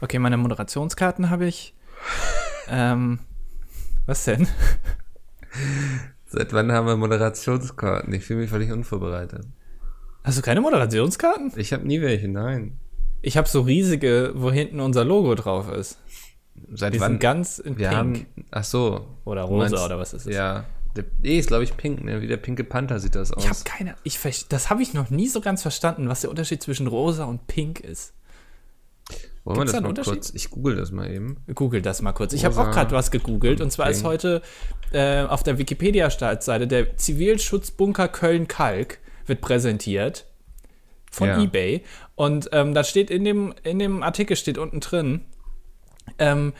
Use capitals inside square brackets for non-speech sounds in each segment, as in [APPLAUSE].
Okay, meine Moderationskarten habe ich. ähm, was denn? Seit wann haben wir Moderationskarten? Ich fühle mich völlig unvorbereitet. Hast du keine Moderationskarten? Ich habe nie welche, nein. Ich habe so riesige, wo hinten unser Logo drauf ist. Seit Die wann? sind ganz in wir pink. haben, ach so. Oder rosa meinst- oder was ist es? Ja. Der, nee, ist glaube ich pink, ne? Wie der pinke Panther sieht das aus. Ich habe keine, ich das habe ich noch nie so ganz verstanden, was der Unterschied zwischen rosa und pink ist. Wollen wir Gibt's das da mal Unterschied? kurz? Ich google das mal eben. Google das mal kurz. Ich habe auch gerade was gegoogelt und zwar ist heute äh, auf der Wikipedia-Startseite der Zivilschutzbunker Köln-Kalk wird präsentiert von Ja. eBay und ähm, da steht in dem, in dem Artikel steht unten drin, ähm,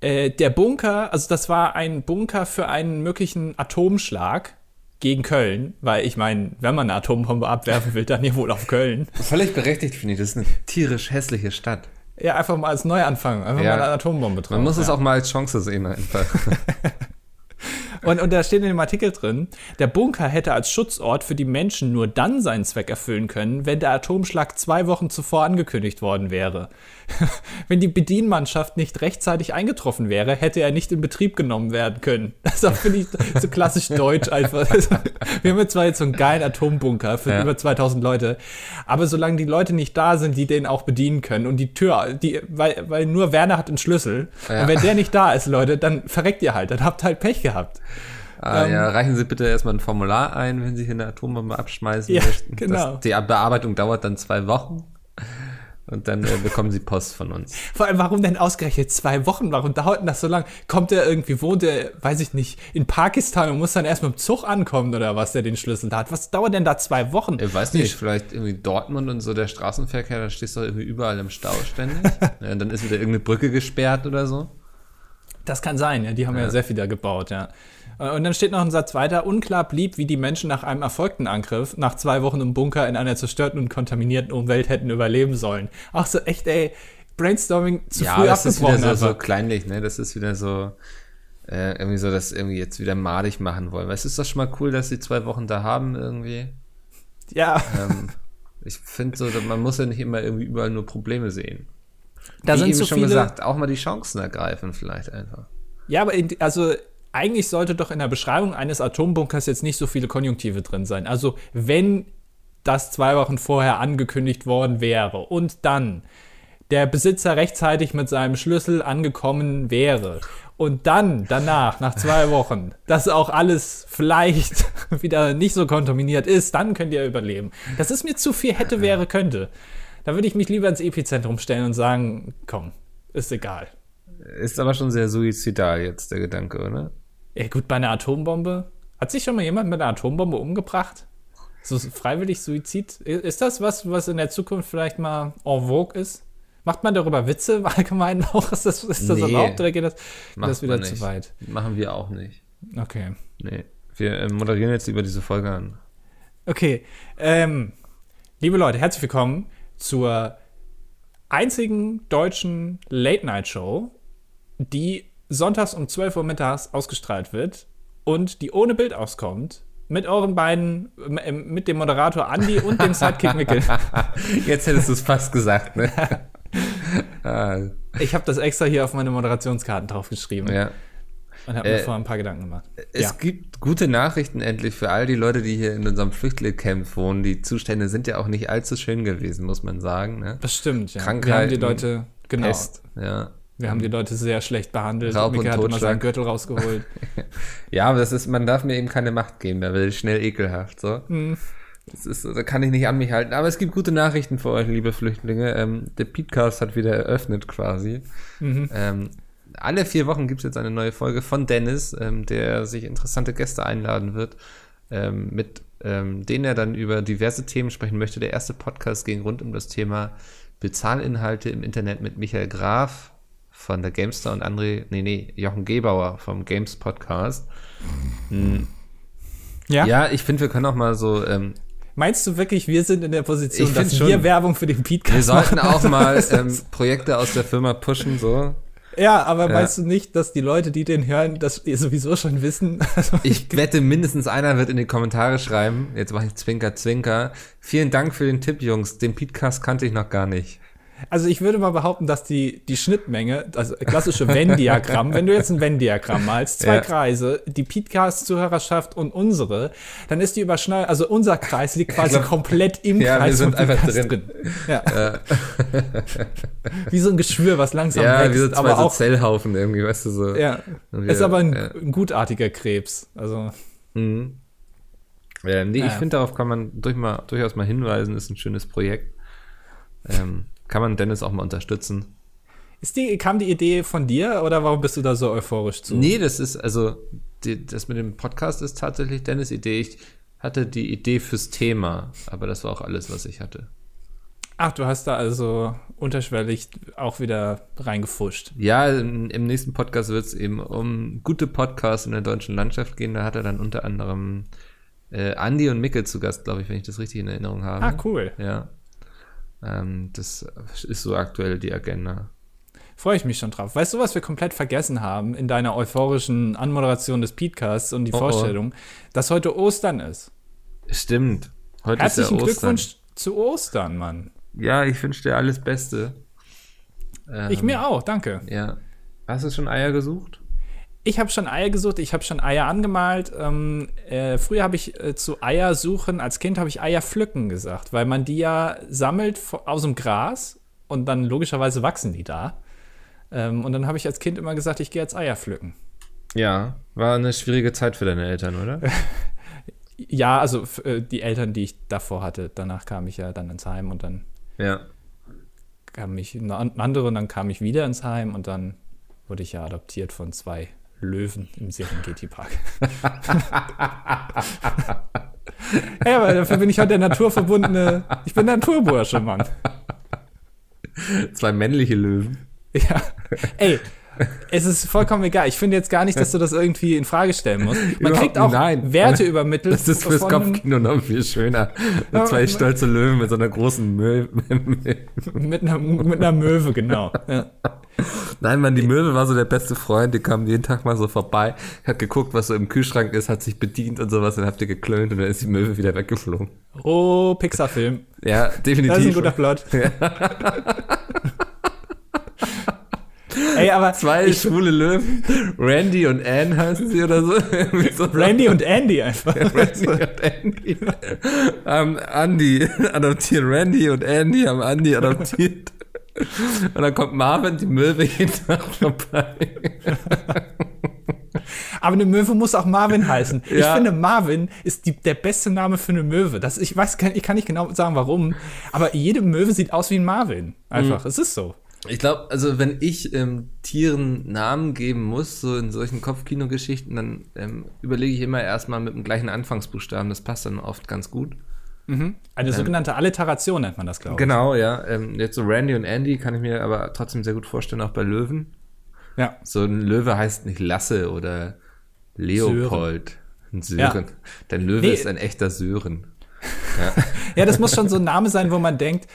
äh, der Bunker, also das war ein Bunker für einen möglichen Atomschlag gegen Köln, weil ich meine, wenn man eine Atombombe abwerfen will, dann ja wohl auf Köln. Völlig berechtigt finde ich. Das ist eine tierisch hässliche Stadt. Ja, einfach mal als Neuanfang, einfach Ja. mal eine Atombombe drauf. Man muss ja. es auch mal als Chance sehen einfach. [LAUGHS] Und, und da steht in dem Artikel drin, der Bunker hätte als Schutzort für die Menschen nur dann seinen Zweck erfüllen können, wenn der Atomschlag zwei Wochen zuvor angekündigt worden wäre. [LAUGHS] wenn die Bedienmannschaft nicht rechtzeitig eingetroffen wäre, hätte er nicht in Betrieb genommen werden können. [LAUGHS] Das ist auch, finde ich, so klassisch deutsch einfach. [LAUGHS] Wir haben jetzt zwar jetzt so einen geilen Atombunker für Ja. über 2000 Leute, aber solange die Leute nicht da sind, die den auch bedienen können und die Tür, die, weil, weil nur Werner hat einen Schlüssel, Ja. und wenn der nicht da ist, Leute, dann verreckt ihr halt, dann habt ihr halt Pech gehabt. Ah, Ähm, ja, reichen Sie bitte erstmal ein Formular ein, wenn Sie hier eine Atombombe abschmeißen Ja, möchten. genau. Das, die Bearbeitung dauert dann zwei Wochen. Und dann äh, bekommen Sie Post von uns. Vor allem, warum denn ausgerechnet zwei Wochen? Warum dauert denn das so lang? Kommt der irgendwie, wohnt der, weiß ich nicht, in Pakistan und muss dann erst mit dem Zug ankommen oder was, der den Schlüssel da hat? Was dauert denn da zwei Wochen? Ich weiß nicht, vielleicht irgendwie Dortmund und so der Straßenverkehr, da stehst du irgendwie überall im Stau ständig. [LAUGHS] ja, und dann ist wieder irgendeine Brücke gesperrt oder so. Das kann sein, ja. Die haben ja, Ja. sehr viel da gebaut, ja. Und dann steht noch ein Satz weiter. Unklar blieb, wie die Menschen nach einem erfolgten Angriff nach zwei Wochen im Bunker in einer zerstörten und kontaminierten Umwelt hätten überleben sollen. Ach so, echt, ey. Brainstorming zu ja, früh das ist wieder abgebrochen. so, so kleinlich, ne? Das ist wieder so, äh, irgendwie so, dass irgendwie jetzt wieder madig machen wollen. Weil es ist doch schon mal cool, dass sie zwei Wochen da haben irgendwie. ja, Ähm, ich finde so, man muss ja nicht immer irgendwie überall nur Probleme sehen. da Wie sind eben so schon viele. gesagt, auch mal die Chancen ergreifen vielleicht einfach. Ja, aber in, also eigentlich sollte doch in der Beschreibung eines Atombunkers jetzt nicht so viele Konjunktive drin sein. Also wenn das zwei Wochen vorher angekündigt worden wäre und dann der Besitzer rechtzeitig mit seinem Schlüssel angekommen wäre und dann danach, nach zwei [LAUGHS] Wochen, dass auch alles vielleicht [LAUGHS] wieder nicht so kontaminiert ist, dann könnt ihr überleben. Das ist mir zu viel hätte, wäre, könnte. Da würde ich mich lieber ins Epizentrum stellen und sagen, komm, ist egal. Ist aber schon sehr suizidal jetzt der Gedanke, oder? Ja, gut, bei einer Atombombe. Hat sich schon mal jemand mit einer Atombombe umgebracht? So freiwillig Suizid? Ist das was, was in der Zukunft vielleicht mal en vogue ist? Macht man darüber Witze [LAUGHS] im Allgemeinen auch? Ist das, ist das Nee. erlaubt oder geht das, geht das wieder zu weit? Machen wir auch nicht. Okay. Nee. Wir äh, moderieren jetzt über diese Folge an. Okay. Ähm, liebe Leute, herzlich willkommen zur einzigen deutschen Late-Night-Show, die sonntags um 12 Uhr mittags ausgestrahlt wird und die ohne Bild auskommt. Mit euren beiden, m- mit dem Moderator Andy und dem Sidekick Mickel. [LAUGHS] Jetzt hättest du es fast gesagt, ne? [LAUGHS] ah, Ich habe das extra hier auf meine Moderationskarten draufgeschrieben ja. und habe mir Äh, vorher ein paar Gedanken gemacht. Es ja. gibt gute Nachrichten endlich für all die Leute, die hier in unserem Flüchtlingscamp wohnen. Die Zustände sind ja auch nicht allzu schön gewesen, muss man sagen. Ne? Das stimmt, ja. Wir haben Krankheiten, die Leute, genau, Pest, ja. Wir haben die Leute sehr schlecht behandelt. Raub und Mickel hat immer seinen Gürtel rausgeholt. [LAUGHS] Ja, aber das ist, man darf mir eben keine Macht geben, da wird es schnell ekelhaft, so. Hm. Das ist, da kann ich nicht an mich halten. Aber es gibt gute Nachrichten für euch, liebe Flüchtlinge. Ähm, der Podcast hat wieder eröffnet quasi. Mhm. Ähm, alle vier Wochen gibt es jetzt eine neue Folge von Dennis, ähm, der sich interessante Gäste einladen wird, ähm, mit ähm, denen er dann über diverse Themen sprechen möchte. Der erste Podcast ging rund um das Thema Bezahlinhalte im Internet mit Michael Graf von der Gamestar und André, nee, nee, Jochen Gebauer vom Games Podcast. Ja? Ja, ich finde, wir können auch mal so, ähm, Meinst du wirklich, wir sind in der Position, dass schon. wir Werbung für den Podcast wir sollten machen? auch mal [LAUGHS] ähm, Projekte aus der Firma pushen, so. Ja, aber Ja. meinst du nicht, dass die Leute, die den hören, das sowieso schon wissen? [LAUGHS] Also, Ich wette, mindestens einer wird in die Kommentare schreiben, jetzt mache ich Zwinker, Zwinker. Vielen Dank für den Tipp, Jungs. Den Podcast kannte ich noch gar nicht. Also ich würde mal behaupten, dass die, die Schnittmenge, das klassische Venn-Diagramm, wenn du jetzt ein Venn-Diagramm malst, zwei Ja. Kreise, die Podcast-Zuhörerschaft und unsere, dann ist die Überschneidung, also unser Kreis liegt quasi glaub- komplett im Ja, wir Kreis sind von einfach Lukas drin. Ja. [LAUGHS] wie so ein Geschwür, was langsam Ja, wächst, wie so zwei aber so auch, Zellhaufen irgendwie, weißt du so. ja, ist wir- aber ein, ja. ein gutartiger Krebs. Also, Mhm. Ja, nee, ich Ja. finde, darauf kann man durch mal, durchaus mal hinweisen, ist ein schönes Projekt. Ähm, kann man Dennis auch mal unterstützen. ist die, kam die Idee von dir oder warum bist du da so euphorisch zu? Nee, das ist, also, die, das mit dem Podcast ist tatsächlich Dennis' Idee. Ich hatte die Idee fürs Thema, aber das war auch alles, was ich hatte. Ach, du hast da also unterschwellig auch wieder reingefuscht. Ja, im, im nächsten Podcast wird es eben um gute Podcasts in der deutschen Landschaft gehen. Da hat er dann unter anderem äh, Andi und Mickel zu Gast, glaube ich, wenn ich das richtig in Erinnerung habe. Ah, cool. Ja. Ähm, das ist so aktuell die Agenda. Freue ich mich schon drauf. Weißt du, was wir komplett vergessen haben in deiner euphorischen Anmoderation des Podcasts und die Oh, oh. Vorstellung, dass heute Ostern ist? Stimmt. Heute Herzlichen ist ja Ostern. Glückwunsch zu Ostern, Mann. Ja, ich wünsche dir alles Beste. Ähm, Ich mir auch, danke. Ja. Hast du schon Eier gesucht? Ich habe schon Eier gesucht, ich habe schon Eier angemalt. Ähm, äh, früher habe ich äh, zu Eier suchen, als Kind habe ich Eier pflücken gesagt, weil man die ja sammelt aus dem Gras und dann logischerweise wachsen die da. Ähm, und dann habe ich als Kind immer gesagt, ich gehe jetzt Eier pflücken. Ja. War eine schwierige Zeit für deine Eltern, oder? [LAUGHS] Ja, also äh, die Eltern, die ich davor hatte, danach kam ich ja dann ins Heim und dann ja. kam ich eine an- andere und dann kam ich wieder ins Heim und dann wurde ich ja adoptiert von zwei Löwen im Serengeti Park. [LAUGHS] ja, aber dafür bin ich heute der naturverbundene, ich bin der Naturbursche, Mann. Zwei männliche Löwen. Ja, ey, es ist vollkommen egal. Ich finde jetzt gar nicht, dass du das irgendwie in Frage stellen musst. Man Überhaupt kriegt auch nein. Werte übermittelt. Das ist fürs Kopfkino noch viel schöner. Ja, zwei stolze Löwen mit so einer großen Möwe. [LAUGHS] Mit einer, mit einer Möwe, genau. Ja. Nein, Mann, die Möwe war so der beste Freund. Die kam jeden Tag mal so vorbei, hat geguckt, was so im Kühlschrank ist, hat sich bedient und sowas. Dann habt ihr geklönt und dann ist die Möwe wieder weggeflogen. Oh, Pixar-Film. Ja, definitiv. Das ist ein guter Plot. [LAUGHS] Ey, aber Zwei ich, schwule Löwen. Randy und Anne heißen sie oder so. Randy und Andy einfach. Randy und Andy haben Andy adoptiert. Randy und Andy haben Andy adoptiert. Und dann kommt Marvin, die Möwe, jeden Tag vorbei. Aber eine Möwe muss auch Marvin heißen. Ich Ja. finde, Marvin ist die, der beste Name für eine Möwe. Das, ich weiß, kann, ich kann nicht genau sagen, warum. Aber jede Möwe sieht aus wie ein Marvin. Einfach. Mhm. Es ist so. Ich glaube, also wenn ich ähm, Tieren Namen geben muss, so in solchen Kopfkino-Geschichten, dann ähm, überlege ich immer erstmal mit dem gleichen Anfangsbuchstaben. Das passt dann oft ganz gut. Eine sogenannte Alliteration nennt man das, glaube ich. Genau, ja. Ähm, jetzt so Randy und Andy kann ich mir aber trotzdem sehr gut vorstellen, auch bei Löwen. Ja. So ein Löwe heißt nicht Lasse oder Leopold. Ein Sören. Ja. Dein Löwe Nee. ist ein echter Sören. [LAUGHS] Ja, das muss schon so ein Name sein, wo man denkt,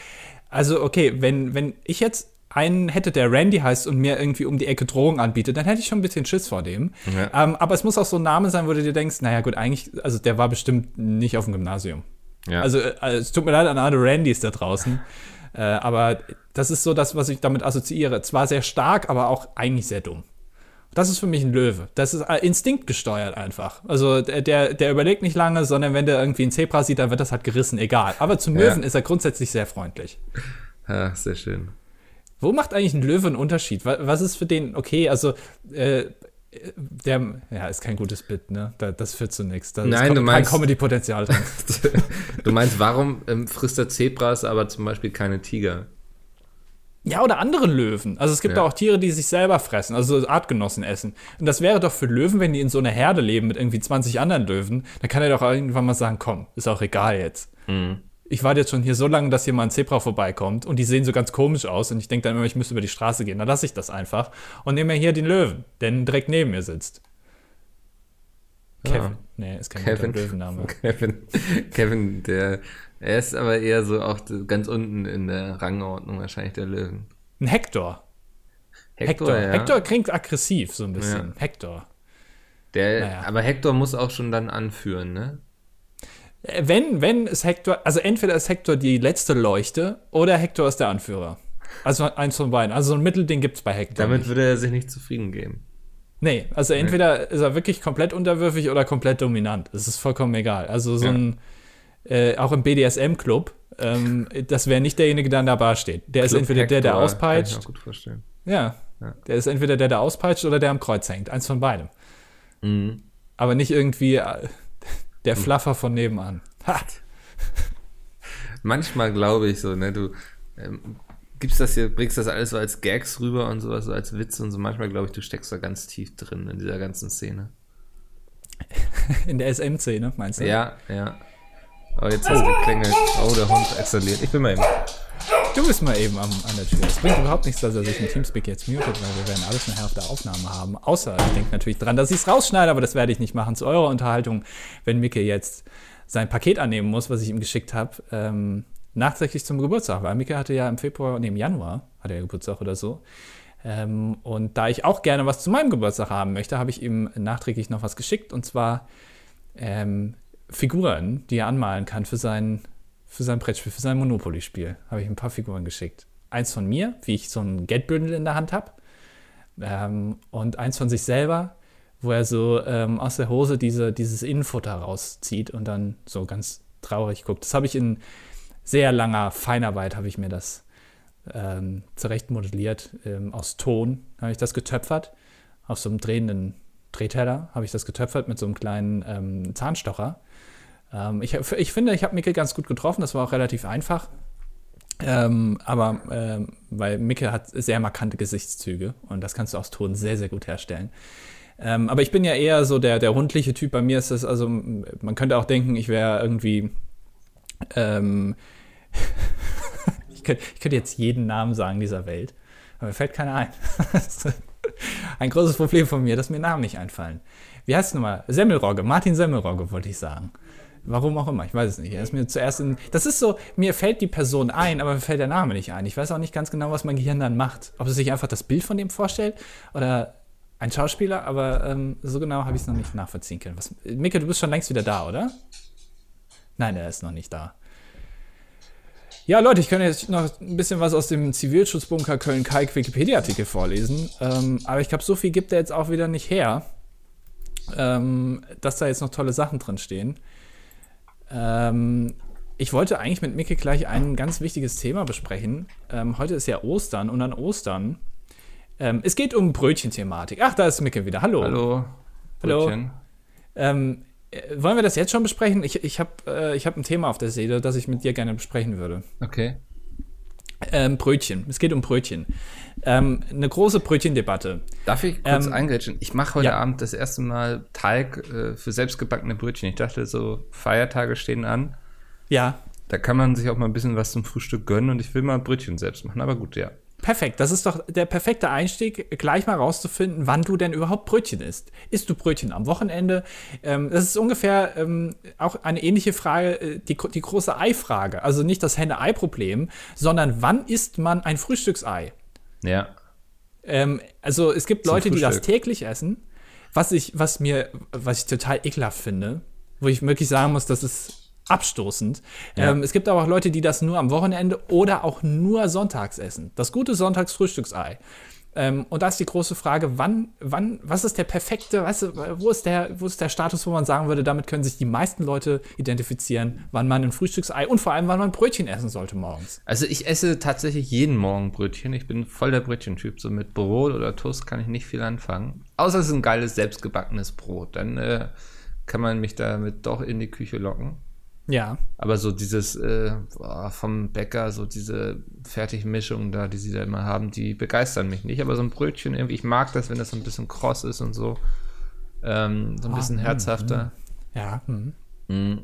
also okay, wenn, wenn ich jetzt einen hätte, der Randy heißt und mir irgendwie um die Ecke Drohung anbietet, dann hätte ich schon ein bisschen Schiss vor dem. Ja. Ähm, aber es muss auch so ein Name sein, wo du dir denkst, naja gut, eigentlich, also der war bestimmt nicht auf dem Gymnasium. Ja. Also äh, es tut mir leid an alle Randys da draußen. [LAUGHS] Äh, aber das ist so das, was ich damit assoziiere. Zwar sehr stark, aber auch eigentlich sehr dumm. Das ist für mich ein Löwe. Das ist äh, instinktgesteuert einfach. Also der, der, überlegt nicht lange, sondern wenn der irgendwie ein Zebra sieht, dann wird das halt gerissen, egal. Aber zum Ja. Löwen ist er grundsätzlich sehr freundlich. ja, sehr schön. Wo macht eigentlich ein Löwe einen Unterschied? Wa- Was ist für den, okay, also äh, der, ja, ist kein gutes Bild, ne? Da, das führt zu nichts. Da Nein, du kein meinst- Comedy-Potenzial drin. [LAUGHS] du meinst, warum ähm, frisst er Zebras, aber zum Beispiel keine Tiger? Ja, oder andere Löwen. Also es gibt Ja. auch Tiere, die sich selber fressen, also Artgenossen essen. Und das wäre doch für Löwen, wenn die in so einer Herde leben mit irgendwie 20 anderen Löwen, dann kann er doch irgendwann mal sagen, komm, ist auch egal jetzt. Ich warte jetzt schon hier so lange, dass hier mal ein Zebra vorbeikommt und die sehen so ganz komisch aus und ich denke dann immer, ich müsste über die Straße gehen. Dann lasse ich das einfach und nehme mir hier den Löwen, der direkt neben mir sitzt. Kevin. Ah. Nee, ist kein Kevin. Löwenname. [LAUGHS] Kevin, Kevin, der, er ist aber eher so auch ganz unten in der Rangordnung wahrscheinlich der Löwen. Ein Hector. Hector. ja. Hector klingt aggressiv so ein bisschen. Hector. Der, Naja. Aber Hector muss auch schon dann anführen, ne? Wenn, wenn ist Hector, also entweder ist Hector die letzte Leuchte oder Hector ist der Anführer. Also eins von beiden. Also so ein Mittelding gibt es bei Hector. Damit nicht. würde er sich nicht zufrieden geben. Nee, also entweder ist er wirklich komplett unterwürfig oder komplett dominant. Es ist vollkommen egal. Also so Ja. ein, äh, auch im BDSM-Club, ähm, das wäre nicht derjenige, der an der Bar steht. Der ist Club entweder der, der Hector, auspeitscht. Kann ich auch gut vorstellen. Ja. Ja. Der ist entweder der, der auspeitscht oder der am Kreuz hängt. Eins von beidem. Mhm. Aber nicht irgendwie äh, der Fluffer von nebenan. Ha! Manchmal glaube ich so, ne, du ähm, gibst das hier, bringst das alles so als Gags rüber und sowas, so als Witze und so. Manchmal glaube ich, du steckst da ganz tief drin in dieser ganzen Szene. In der SM-Szene, meinst du? Ja, ja. Oh, jetzt hast du geklingelt. Oh, der Hund exzeliert. Ich bin mal eben. Du bist mal eben am, an der Tür. Es bringt überhaupt nichts, dass er sich im Teamspeak jetzt mutet, weil wir werden alles nachher auf der Aufnahme haben. Außer, ich denke natürlich dran, dass ich es rausschneide, aber das werde ich nicht machen zu eurer Unterhaltung, wenn Micke jetzt sein Paket annehmen muss, was ich ihm geschickt habe, ähm, nachträglich zum Geburtstag. Weil Micke hatte ja im Februar, nee, im Januar hat er Geburtstag oder so. Ähm, und da ich auch gerne was zu meinem Geburtstag haben möchte, habe ich ihm nachträglich noch was geschickt und zwar ähm, Figuren, die er anmalen kann für sein, für sein Brettspiel, für sein Monopoly-Spiel. Habe ich ein paar Figuren geschickt. Eins von mir, wie ich so ein Geldbündel in der Hand habe. Ähm, und eins von sich selber, wo er so ähm, aus der Hose diese, dieses Innenfutter rauszieht und dann so ganz traurig guckt. Das habe ich in sehr langer Feinarbeit, habe ich mir das ähm, zurecht modelliert. Ähm, aus Ton habe ich das getöpfert. Auf so einem drehenden Drehteller habe ich das getöpfert mit so einem kleinen ähm, Zahnstocher. Ähm, ich, ich finde, ich habe Micke ganz gut getroffen. Das war auch relativ einfach. Ähm, aber ähm, weil Micke hat sehr markante Gesichtszüge und das kannst du aus Ton sehr, sehr gut herstellen. Ähm, aber ich bin ja eher so der, der rundliche Typ. Bei mir ist das, also man könnte auch denken, ich wäre irgendwie. Ähm, [LAUGHS] ich, könnte, ich könnte jetzt jeden Namen sagen dieser Welt, aber mir fällt keiner ein. [LAUGHS] Ein großes Problem von mir, dass mir Namen nicht einfallen. Wie heißt es nochmal? Semmelrogge, Martin Semmelrogge wollte ich sagen. Warum auch immer, ich weiß es nicht. Er ist mir zuerst in. Das ist so, mir fällt die Person ein, aber mir fällt der Name nicht ein. Ich weiß auch nicht ganz genau, was mein Gehirn dann macht. Ob es sich einfach das Bild von dem vorstellt oder ein Schauspieler, aber ähm, so genau habe ich es noch nicht nachvollziehen können. Was, Micke, du bist schon längst wieder da, oder? Nein, er ist noch nicht da. Ja, Leute, ich kann jetzt noch ein bisschen was aus dem Zivilschutzbunker Köln-Kalk Wikipedia-Artikel vorlesen. Ähm, aber ich glaube, so viel gibt er jetzt auch wieder nicht her, ähm, dass da jetzt noch tolle Sachen drin stehen. Ähm, ich wollte eigentlich mit Micke gleich ein ganz wichtiges Thema besprechen. Ähm, heute ist ja Ostern und an Ostern. Ähm, es geht um Brötchen-Thematik. Ach, da ist Micke wieder. Hallo. Hallo. Hallo. Brötchen. Ähm, äh, wollen wir das jetzt schon besprechen? Ich, ich habe äh, ich hab ein Thema auf der Seele, das ich mit dir gerne besprechen würde. Okay. Ähm, Brötchen. Es geht um Brötchen. Ähm, eine große Brötchendebatte. Darf ich kurz Ähm, eingrätschen? Ich mache heute ja. Abend das erste Mal Teig äh, für selbstgebackene Brötchen. Ich dachte, so Feiertage stehen an. Ja, Da kann man sich auch mal ein bisschen was zum Frühstück gönnen und ich will mal Brötchen selbst machen. Aber gut, ja. Perfekt. Das ist doch der perfekte Einstieg, gleich mal rauszufinden, wann du denn überhaupt Brötchen isst. Isst du Brötchen am Wochenende? Ähm, das ist ungefähr ähm, auch eine ähnliche Frage, äh, die, die große Ei-Frage. Also nicht das Henne-Ei-Problem, sondern wann isst man ein Frühstücksei? Ja. Ähm, also es gibt Zum Leute, die das Frühstück. täglich essen, was ich, was mir, was ich total ekelhaft finde, wo ich wirklich sagen muss, das ist abstoßend. Ja. Ähm, es gibt aber auch Leute, die das nur am Wochenende oder auch nur sonntags essen. Das gute Sonntagsfrühstücksei. Ähm, und da ist die große Frage, wann, wann, was ist der perfekte, weißt du, wo ist der, wo ist der Status, wo man sagen würde, damit können sich die meisten Leute identifizieren, wann man ein Frühstücksei und vor allem, wann man Brötchen essen sollte morgens. Also ich esse tatsächlich jeden Morgen Brötchen. Ich bin voll der Brötchentyp. So mit Brot oder Toast kann ich nicht viel anfangen. Außer es ist ein geiles, selbstgebackenes Brot. Dann äh, kann man mich damit doch in die Küche locken. Ja. Aber so dieses äh, vom Bäcker, so diese Fertigmischung da, die sie da immer haben, die begeistern mich nicht. Aber so ein Brötchen irgendwie, ich mag das, wenn das so ein bisschen kross ist und so. Ähm, so ein Ah, bisschen mm, herzhafter. Ja. Hm. Mm.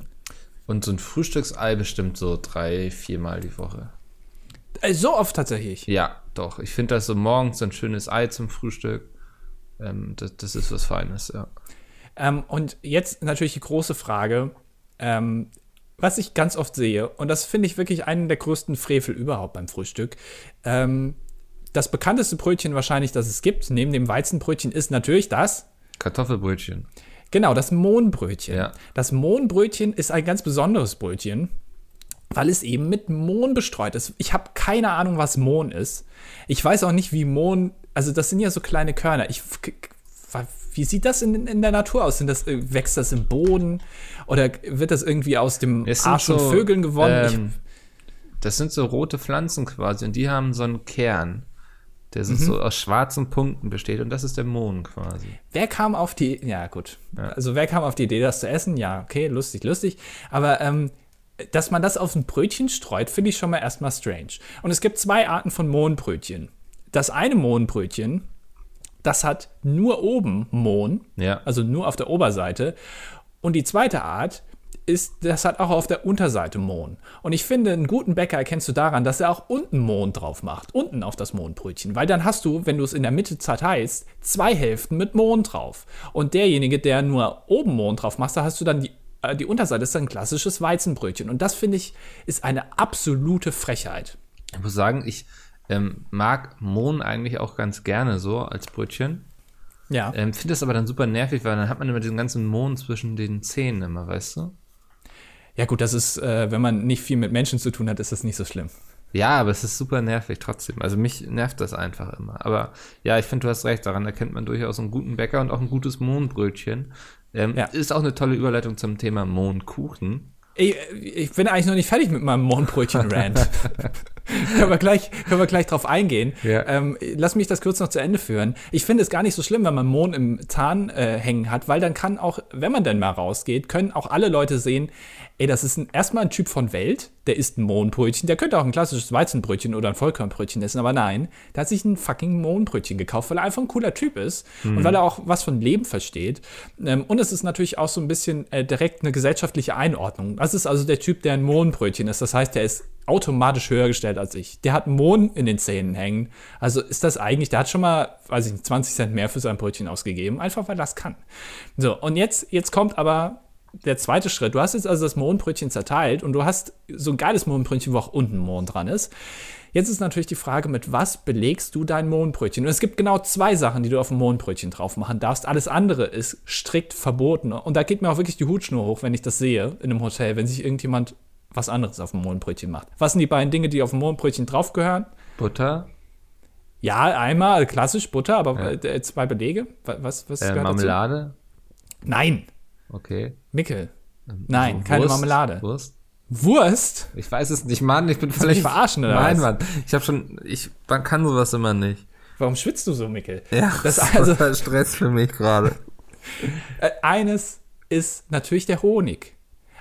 Und so ein Frühstücksei bestimmt so drei, viermal die Woche. Äh, So oft tatsächlich. Ja, doch. Ich finde das so morgens ein schönes Ei zum Frühstück. Ähm, das, das ist was Feines, ja. Ähm, und jetzt natürlich die große Frage, ähm, was ich ganz oft sehe, und das finde ich wirklich einen der größten Frevel überhaupt beim Frühstück. Ähm, das bekannteste Brötchen wahrscheinlich, das es gibt, neben dem Weizenbrötchen, ist natürlich das. Kartoffelbrötchen. Genau, das Mohnbrötchen. Ja. Das Mohnbrötchen ist ein ganz besonderes Brötchen, weil es eben mit Mohn bestreut ist. Ich habe keine Ahnung, was Mohn ist. Ich weiß auch nicht, wie Mohn, also das sind ja so kleine Körner. Ich, wie sieht das in, in der Natur aus? Das, äh, wächst das im Boden oder wird das irgendwie aus dem Arsch so, von Vögeln gewonnen? Ähm, das sind so rote Pflanzen quasi und die haben so einen Kern, der mhm. so aus schwarzen Punkten besteht und das ist der Mond quasi. Wer kam auf die, ja gut, ja. also wer kam auf die Idee, das zu essen? Ja, okay, lustig, lustig, aber ähm, dass man das auf ein Brötchen streut, finde ich schon mal erstmal strange. Und es gibt zwei Arten von Mohnbrötchen. Das eine Mohnbrötchen, das hat nur oben Mohn, ja. also nur auf der Oberseite. Und die zweite Art ist, das hat auch auf der Unterseite Mohn. Und ich finde, einen guten Bäcker erkennst du daran, dass er auch unten Mohn drauf macht, unten auf das Mohnbrötchen. Weil dann hast du, wenn du es in der Mitte zerteilst, zwei Hälften mit Mohn drauf. Und derjenige, der nur oben Mohn drauf macht, da hast du dann die äh, die Unterseite ist ein klassisches Weizenbrötchen. Und das finde ich ist eine absolute Frechheit. Ich muss sagen, ich ähm, mag Mohn eigentlich auch ganz gerne so als Brötchen. Ja. Ähm, Finde es aber dann super nervig, weil dann hat man immer diesen ganzen Mohn zwischen den Zähnen immer, weißt du? Ja, gut, das ist, äh, wenn man nicht viel mit Menschen zu tun hat, ist das nicht so schlimm. Ja, aber es ist super nervig trotzdem. Also mich nervt das einfach immer. Aber ja, ich finde, du hast recht, daran erkennt man durchaus einen guten Bäcker und auch ein gutes Mohnbrötchen. Ähm, ja. Ist auch eine tolle Überleitung zum Thema Mohnkuchen. Ich, ich, bin eigentlich noch nicht fertig mit meinem Mohnbrötchen-Rant. [LAUGHS] [LAUGHS] können, wir gleich, können wir gleich drauf eingehen. Ja. Ähm, lass mich das kurz noch zu Ende führen. Ich finde es gar nicht so schlimm, wenn man Mohn im Zahn äh, hängen hat, weil dann kann auch, wenn man denn mal rausgeht, können auch alle Leute sehen, ey, das ist ein, erstmal ein Typ von Welt, der isst ein Mohnbrötchen, der könnte auch ein klassisches Weizenbrötchen oder ein Vollkornbrötchen essen, aber nein, der hat sich ein fucking Mohnbrötchen gekauft, weil er einfach ein cooler Typ ist mhm. und weil er auch was von Leben versteht. Ähm, und es ist natürlich auch so ein bisschen äh, direkt eine gesellschaftliche Einordnung. Das ist also der Typ, der ein Mohnbrötchen ist. Das heißt, der ist automatisch höher gestellt als ich. Der hat Mohn in den Zähnen hängen. Also ist das eigentlich, der hat schon mal, weiß ich nicht, 20 Cent mehr für sein Brötchen ausgegeben, einfach weil das kann. So, und jetzt, jetzt kommt aber der zweite Schritt. Du hast jetzt also das Mohnbrötchen zerteilt und du hast so ein geiles Mohnbrötchen, wo auch unten Mohn dran ist. Jetzt ist natürlich die Frage, mit was belegst du dein Mohnbrötchen? Und es gibt genau zwei Sachen, die du auf dem Mohnbrötchen drauf machen darfst. Alles andere ist strikt verboten. Und da geht mir auch wirklich die Hutschnur hoch, wenn ich das sehe in einem Hotel, wenn sich irgendjemand was anderes auf dem Mohnbrötchen macht. Was sind die beiden Dinge, die auf dem Mohnbrötchen draufgehören? Butter. Ja, einmal klassisch Butter, aber ja. Äh, zwei Belege. Was, was äh, Marmelade? Dazu? Nein. Okay. Mickel. Ähm, Nein, Wurst, keine Marmelade. Wurst? Wurst? Ich weiß es nicht, Mann. Ich bin völlig verarschen oder Nein, was? Mann. Ich habe schon, ich, man kann sowas immer nicht. Warum schwitzt du so, Mickel? Ja, das [LAUGHS] ist also Stress für mich gerade. [LAUGHS] Äh, eines ist natürlich der Honig.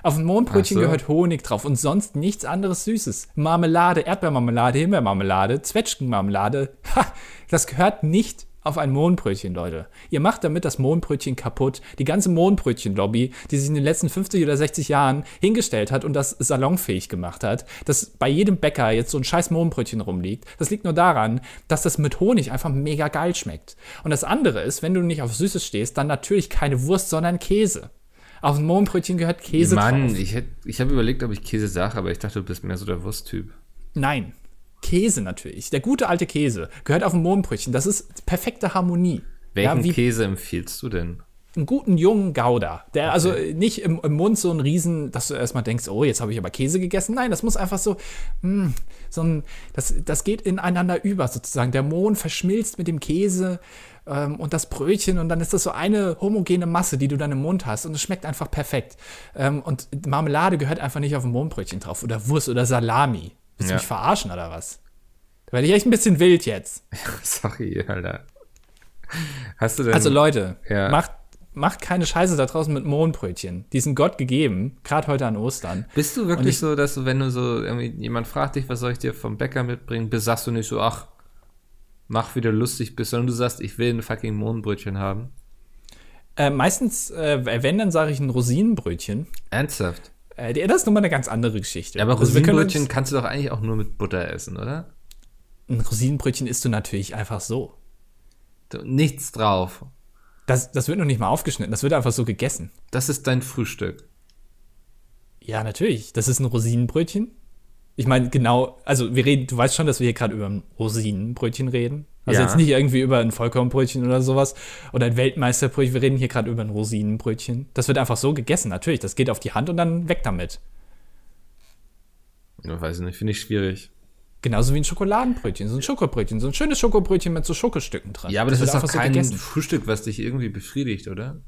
Auf dem Mondbrötchen so. gehört Honig drauf und sonst nichts anderes Süßes. Marmelade, Erdbeermarmelade, Himbeermarmelade, Zwetschgenmarmelade. Ha, das gehört nicht auf ein Mohnbrötchen, Leute. Ihr macht damit das Mohnbrötchen kaputt. Die ganze Mohnbrötchen-Lobby, die sich in den letzten 50 oder 60 Jahren hingestellt hat und das salonfähig gemacht hat, dass bei jedem Bäcker jetzt so ein scheiß Mohnbrötchen rumliegt, das liegt nur daran, dass das mit Honig einfach mega geil schmeckt. Und das andere ist, wenn du nicht auf Süßes stehst, dann natürlich keine Wurst, sondern Käse. Auf ein Mohnbrötchen gehört Käse Mann, drauf. ich, ich habe überlegt, ob ich Käse sage, aber ich dachte, du bist mehr so der Wursttyp. Nein, Käse natürlich. Der gute alte Käse gehört auf ein Mohnbrötchen. Das ist perfekte Harmonie. Welchen ja, Käse empfiehlst du denn? Einen guten jungen Gouda. Der also nicht im, im, Mund so ein Riesen, dass du erstmal denkst, oh, jetzt habe ich aber Käse gegessen. Nein, das muss einfach so, mh, hm, so ein, das, das geht ineinander über sozusagen. Der Mohn verschmilzt mit dem Käse ähm, und das Brötchen und dann ist das so eine homogene Masse, die du dann im Mund hast und es schmeckt einfach perfekt. Ähm, und Marmelade gehört einfach nicht auf ein Mohnbrötchen drauf oder Wurst oder Salami. Willst ja. du mich verarschen oder was? Da werde ich echt ein bisschen wild jetzt. [LAUGHS] Sorry, Alter. Hast du denn. Also, Leute, ja. macht, macht keine Scheiße da draußen mit Mohnbrötchen. Die sind Gott gegeben, gerade heute an Ostern. Bist du wirklich ich, so, dass du, wenn du so irgendwie jemand fragt dich, was soll ich dir vom Bäcker mitbringen, bist, sagst du nicht so, ach, mach wieder lustig bist, sondern du sagst, ich will ein fucking Mohnbrötchen haben? Äh, meistens, äh, wenn, dann sage ich ein Rosinenbrötchen. Ernsthaft? Äh, das ist nochmal eine ganz andere Geschichte. Ja, aber also Rosinenbrötchen kannst du doch eigentlich auch nur mit Butter essen, oder? Ein Rosinenbrötchen isst du natürlich einfach so. Nichts drauf. Das, das wird noch nicht mal aufgeschnitten, das wird einfach so gegessen. Das ist dein Frühstück. Ja, natürlich. Das ist ein Rosinenbrötchen. Ich meine, genau, also wir reden, du weißt schon, dass wir hier gerade über ein Rosinenbrötchen reden. Also ja. jetzt nicht irgendwie über ein Vollkornbrötchen oder sowas oder ein Weltmeisterbrötchen. Wir reden hier gerade über ein Rosinenbrötchen. Das wird einfach so gegessen, natürlich. Das geht auf die Hand und dann weg damit. Ja, weiß ich nicht, finde ich schwierig. Genauso wie ein Schokoladenbrötchen, so ein Schokobrötchen, so ein schönes Schokobrötchen mit so Schokostücken dran. Ja, aber das, wird ist doch so kein gegessen. Frühstück, was dich irgendwie befriedigt, oder?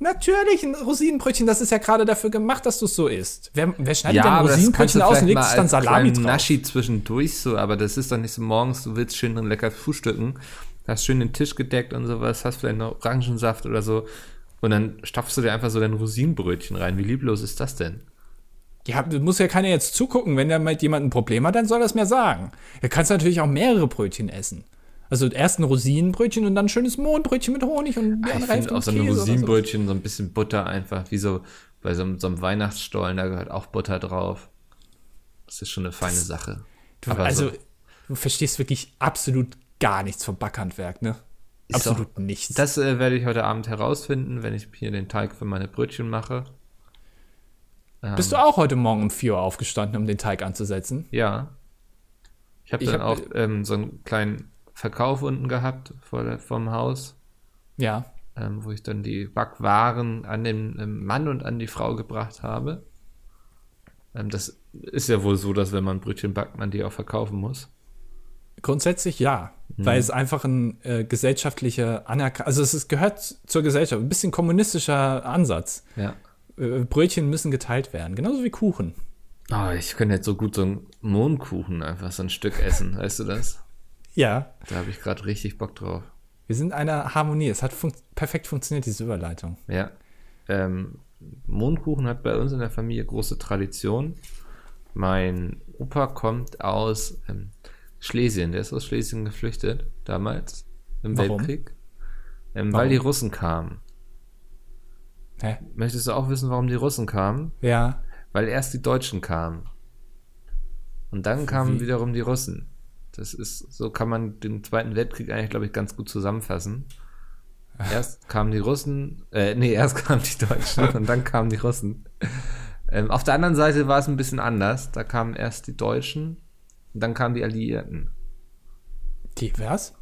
Natürlich, ein Rosinenbrötchen, das ist ja gerade dafür gemacht, dass du es so isst. Wer, wer schneidet denn das kannst Rosinenbrötchen aus und legt sich dann Salami drauf? Naschi zwischendurch so, aber das ist doch nicht so morgens, du willst schön und lecker frühstücken, hast schön den Tisch gedeckt und sowas, hast vielleicht noch Orangensaft oder so und dann stopfst du dir einfach so dein Rosinenbrötchen rein. Wie lieblos ist das denn? Ja, du musst ja keiner jetzt zugucken. Wenn da mit jemand ein Problem hat, dann soll er es mir sagen. Du kannst natürlich auch mehrere Brötchen essen. Also erst ein Rosinenbrötchen und dann ein schönes Mohnbrötchen mit Honig und Ich Hälfte finde auch so ein Rosinenbrötchen, so ein bisschen Butter einfach, wie so bei so, einem- so einem Weihnachtsstollen, da gehört auch Butter drauf. Das ist schon eine feine Sache. Du, also, so- du verstehst wirklich absolut gar nichts vom Backhandwerk, ne? Absolut doch- nichts. Das äh, werde ich heute Abend herausfinden, wenn ich hier den Teig für meine Brötchen mache. Bist du auch heute Morgen um 4 Uhr aufgestanden, um den Teig anzusetzen? Ja. Ich habe Ich dann hab- auch ähm, so einen kleinen Verkauf unten gehabt vor der, vom Haus, Ja. ähm, wo ich dann die Backwaren an den ähm, Mann und an die Frau gebracht habe. Ähm, das ist ja wohl so, dass wenn man Brötchen backt, man die auch verkaufen muss. Grundsätzlich ja, weil es einfach ein äh, gesellschaftlicher Anerkennung, also es ist, gehört zur Gesellschaft, ein bisschen kommunistischer Ansatz. Ja. Äh, Brötchen müssen geteilt werden, genauso wie Kuchen. Oh, ich könnte jetzt so gut so einen Mohnkuchen einfach so ein Stück essen, weißt du das? Ja, Da habe ich gerade richtig Bock drauf. wir sind in einer Harmonie. Es hat fun perfekt funktioniert, diese Überleitung. Ja. Ähm, Mohnkuchen hat bei uns in der Familie große Tradition. Mein Opa kommt aus ähm, Schlesien, der ist aus Schlesien geflüchtet, damals im Warum? Weltkrieg. Ähm, weil die Russen kamen. Hä? Möchtest du auch wissen, warum die Russen kamen? Ja. Weil erst die Deutschen kamen. Und dann kamen Wie? wiederum die Russen. Das ist, so kann man den Zweiten Weltkrieg eigentlich, glaube ich, ganz gut zusammenfassen. [LAUGHS] Erst kamen die Russen, äh, nee, erst [LAUGHS] kamen die Deutschen und dann kamen die Russen. Ähm, auf der anderen Seite war es ein bisschen anders. Da kamen erst die Deutschen und dann kamen die Alliierten. Die, was?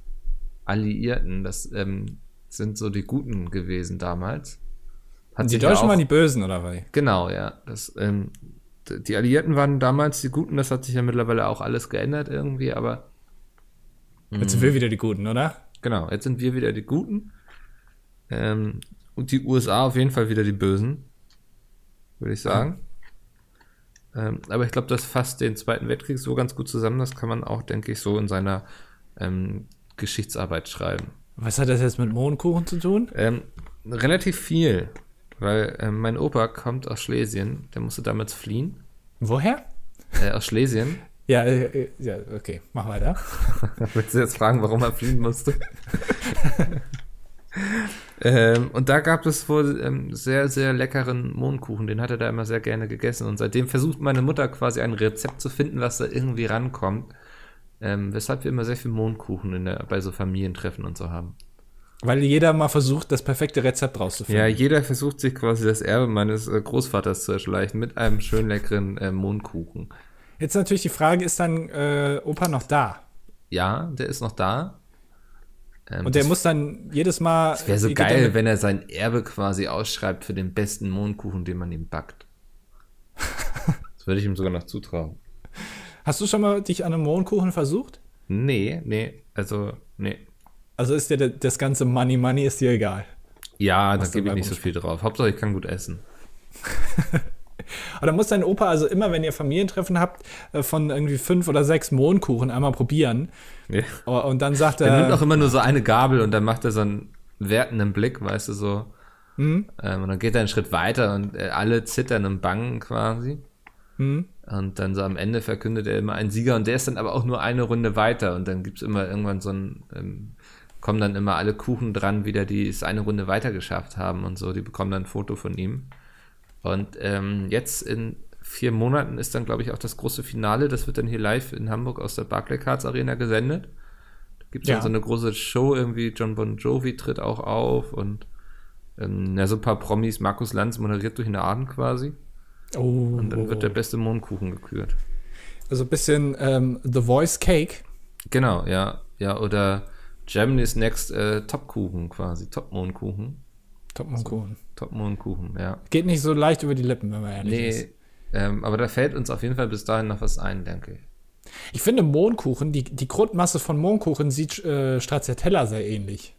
Alliierten, das ähm, sind so die Guten gewesen damals. Hat Die sich ja Deutschen auch- waren die Bösen, oder was? Genau, ja. Das, ähm, die Alliierten waren damals die Guten, das hat sich ja mittlerweile auch alles geändert irgendwie, aber Jetzt sind wir wieder die Guten, oder? genau, jetzt sind wir wieder die Guten. Ähm, und die USA auf jeden Fall wieder die Bösen, würde ich sagen. Ähm, aber ich glaube, das fasst den Zweiten Weltkrieg so ganz gut zusammen, das kann man auch, denke ich, so in seiner ähm, Geschichtsarbeit schreiben. Was hat das jetzt mit Mohnkuchen zu tun? Ähm, relativ viel, weil ähm, mein Opa kommt aus Schlesien, der musste damals fliehen, Woher? äh, aus Schlesien. [LAUGHS] Ja, äh, äh, ja, okay, mach weiter. [LAUGHS] Willst du jetzt fragen, warum er fliehen musste? [LAUGHS] ähm, und da gab es wohl ähm, sehr, sehr leckeren Mohnkuchen. Den hat er da immer sehr gerne gegessen. Und seitdem versucht meine Mutter quasi ein Rezept zu finden, was da irgendwie rankommt. Ähm, weshalb wir immer sehr viel Mohnkuchen in der, bei so Familientreffen und so haben. Weil jeder mal versucht, das perfekte Rezept rauszufinden. Ja, jeder versucht sich quasi das Erbe meines äh, Großvaters zu erschleichen mit einem schön leckeren äh, Mohnkuchen. Jetzt natürlich die Frage, ist dann äh, Opa noch da? Ja, der ist noch da. Ähm, Und der muss dann jedes Mal. Wäre so geil, wenn er sein Erbe quasi ausschreibt für den besten Mohnkuchen, den man ihm backt. [LAUGHS] das würde ich ihm sogar noch zutrauen. Hast du schon mal dich an einem Mohnkuchen versucht? Nee, nee, also, nee. Also ist dir das ganze Money Money ist dir egal. Ja, da gebe ich nicht so viel drauf. Hauptsache, ich kann gut essen. [LAUGHS] Aber dann muss dein Opa also immer, wenn ihr Familientreffen habt, äh, von irgendwie fünf oder sechs Mohnkuchen einmal probieren. Ja. Oh, Und dann sagt Er nimmt er, auch immer nur so eine Gabel und dann macht er so einen wertenden Blick, weißt du, so. Hm? Ähm, und dann geht er einen Schritt weiter und äh, alle zittern und bangen quasi. Hm? Und dann so am Ende verkündet er immer einen Sieger und der ist dann aber auch nur eine Runde weiter und dann gibt's immer irgendwann so ein, ähm, kommen dann immer alle Kuchen dran, wieder die es eine Runde weiter geschafft haben und so, die bekommen dann ein Foto von ihm. Und ähm, jetzt in vier Monaten ist dann, glaube ich, auch das große Finale, das wird dann hier live in Hamburg aus der Barclaycards Arena gesendet. Da gibt's Ja. dann so eine große Show, irgendwie John Bon Jovi tritt auch auf und ähm, ja, so ein paar Promis, Markus Lanz moderiert durch den Abend quasi. oh, Und dann wird der beste Mohnkuchen gekürt. also ein bisschen ähm, The Voice Cake. Genau, ja. Ja, oder Germany's Next äh, Topkuchen quasi. Top-Mohnkuchen. Top Mohnkuchen. Top-Mohnkuchen, ja. Geht nicht so leicht über die Lippen, wenn man ehrlich ist. Nee, Ähm, aber da fällt uns auf jeden Fall bis dahin noch was ein, denke ich. Ich finde Mohnkuchen, die, die Grundmasse von Mohnkuchen sieht äh, Stracciatella sehr ähnlich.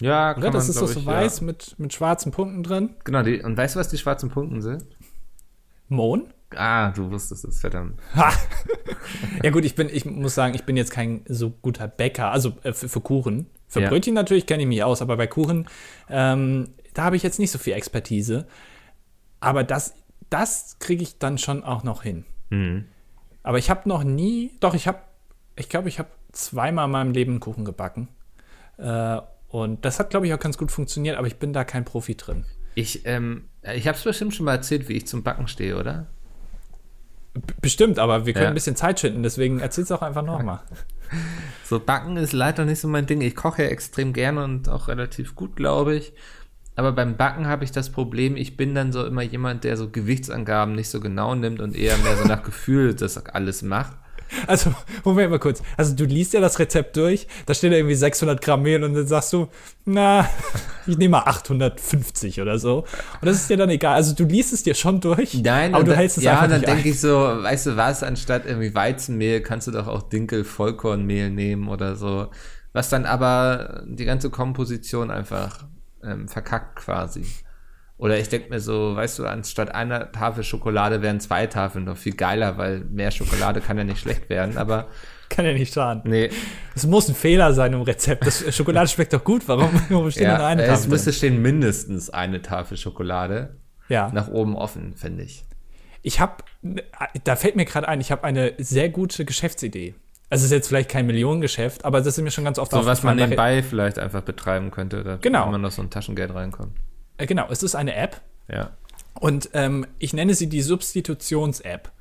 Ja, Oder? Das ist doch so ich, weiß ja. mit, mit schwarzen Punkten drin. Genau, die, und weißt du, was die schwarzen Punkten sind? Mohn? Ah, du wusstest es, verdammt. ja gut, ich bin, ich muss sagen, ich bin jetzt kein so guter Bäcker, also äh, für, für, Kuchen. Für ja. Brötchen natürlich kenne ich mich aus, aber bei Kuchen, ähm, da habe ich jetzt nicht so viel Expertise. Aber das, das kriege ich dann schon auch noch hin. Mhm. Aber ich habe noch nie, doch, ich habe, ich glaube, ich habe zweimal in meinem Leben Kuchen gebacken. Äh, und das hat, glaube ich, auch ganz gut funktioniert, aber ich bin da kein Profi drin. Ich, ähm, ich habe es bestimmt schon mal erzählt, wie ich zum Backen stehe, oder? Bestimmt, aber wir können ja. ein bisschen Zeit schinden, deswegen erzähl es auch einfach nochmal. [LAUGHS] So, Backen ist leider nicht so mein Ding. Ich koche ja extrem gerne und auch relativ gut, glaube ich. Aber beim Backen habe ich das Problem, ich bin dann so immer jemand, der so Gewichtsangaben nicht so genau nimmt und eher mehr so nach Gefühl das alles macht. [LAUGHS] Also, Moment mal kurz. Also, du liest ja das Rezept durch, da steht irgendwie 600 Gramm Mehl und dann sagst du, na, [LAUGHS] ich nehme mal 850 oder so. Und das ist dir dann egal. Also, du liest es dir schon durch, Nein, aber du hältst es ja, einfach Ja, dann denke ich so, weißt du was, anstatt irgendwie Weizenmehl kannst du doch auch Dinkel Vollkornmehl nehmen oder so. Was dann aber die ganze Komposition einfach ähm, verkackt quasi. Oder ich denke mir so, weißt du, anstatt einer Tafel Schokolade wären zwei Tafeln noch viel geiler, weil mehr Schokolade kann ja nicht schlecht werden, aber. [LAUGHS] Kann ja nicht schaden. Nee. Es muss ein Fehler sein im Rezept. Das Schokolade [LAUGHS] schmeckt doch gut. Warum, warum steht ja, nur eine Tafel? Es müsste stehen mindestens eine Tafel Schokolade. Ja. Nach oben offen, finde ich. Ich habe, da fällt mir gerade ein, ich habe eine sehr gute Geschäftsidee. Also es ist jetzt vielleicht kein Millionengeschäft, aber das ist mir schon ganz oft So was man nebenbei vielleicht einfach betreiben könnte, da genau. wenn man noch so ein Taschengeld reinkommt. Äh, genau, es ist eine App. Ja. Und ähm, ich nenne sie die Substitutions-App.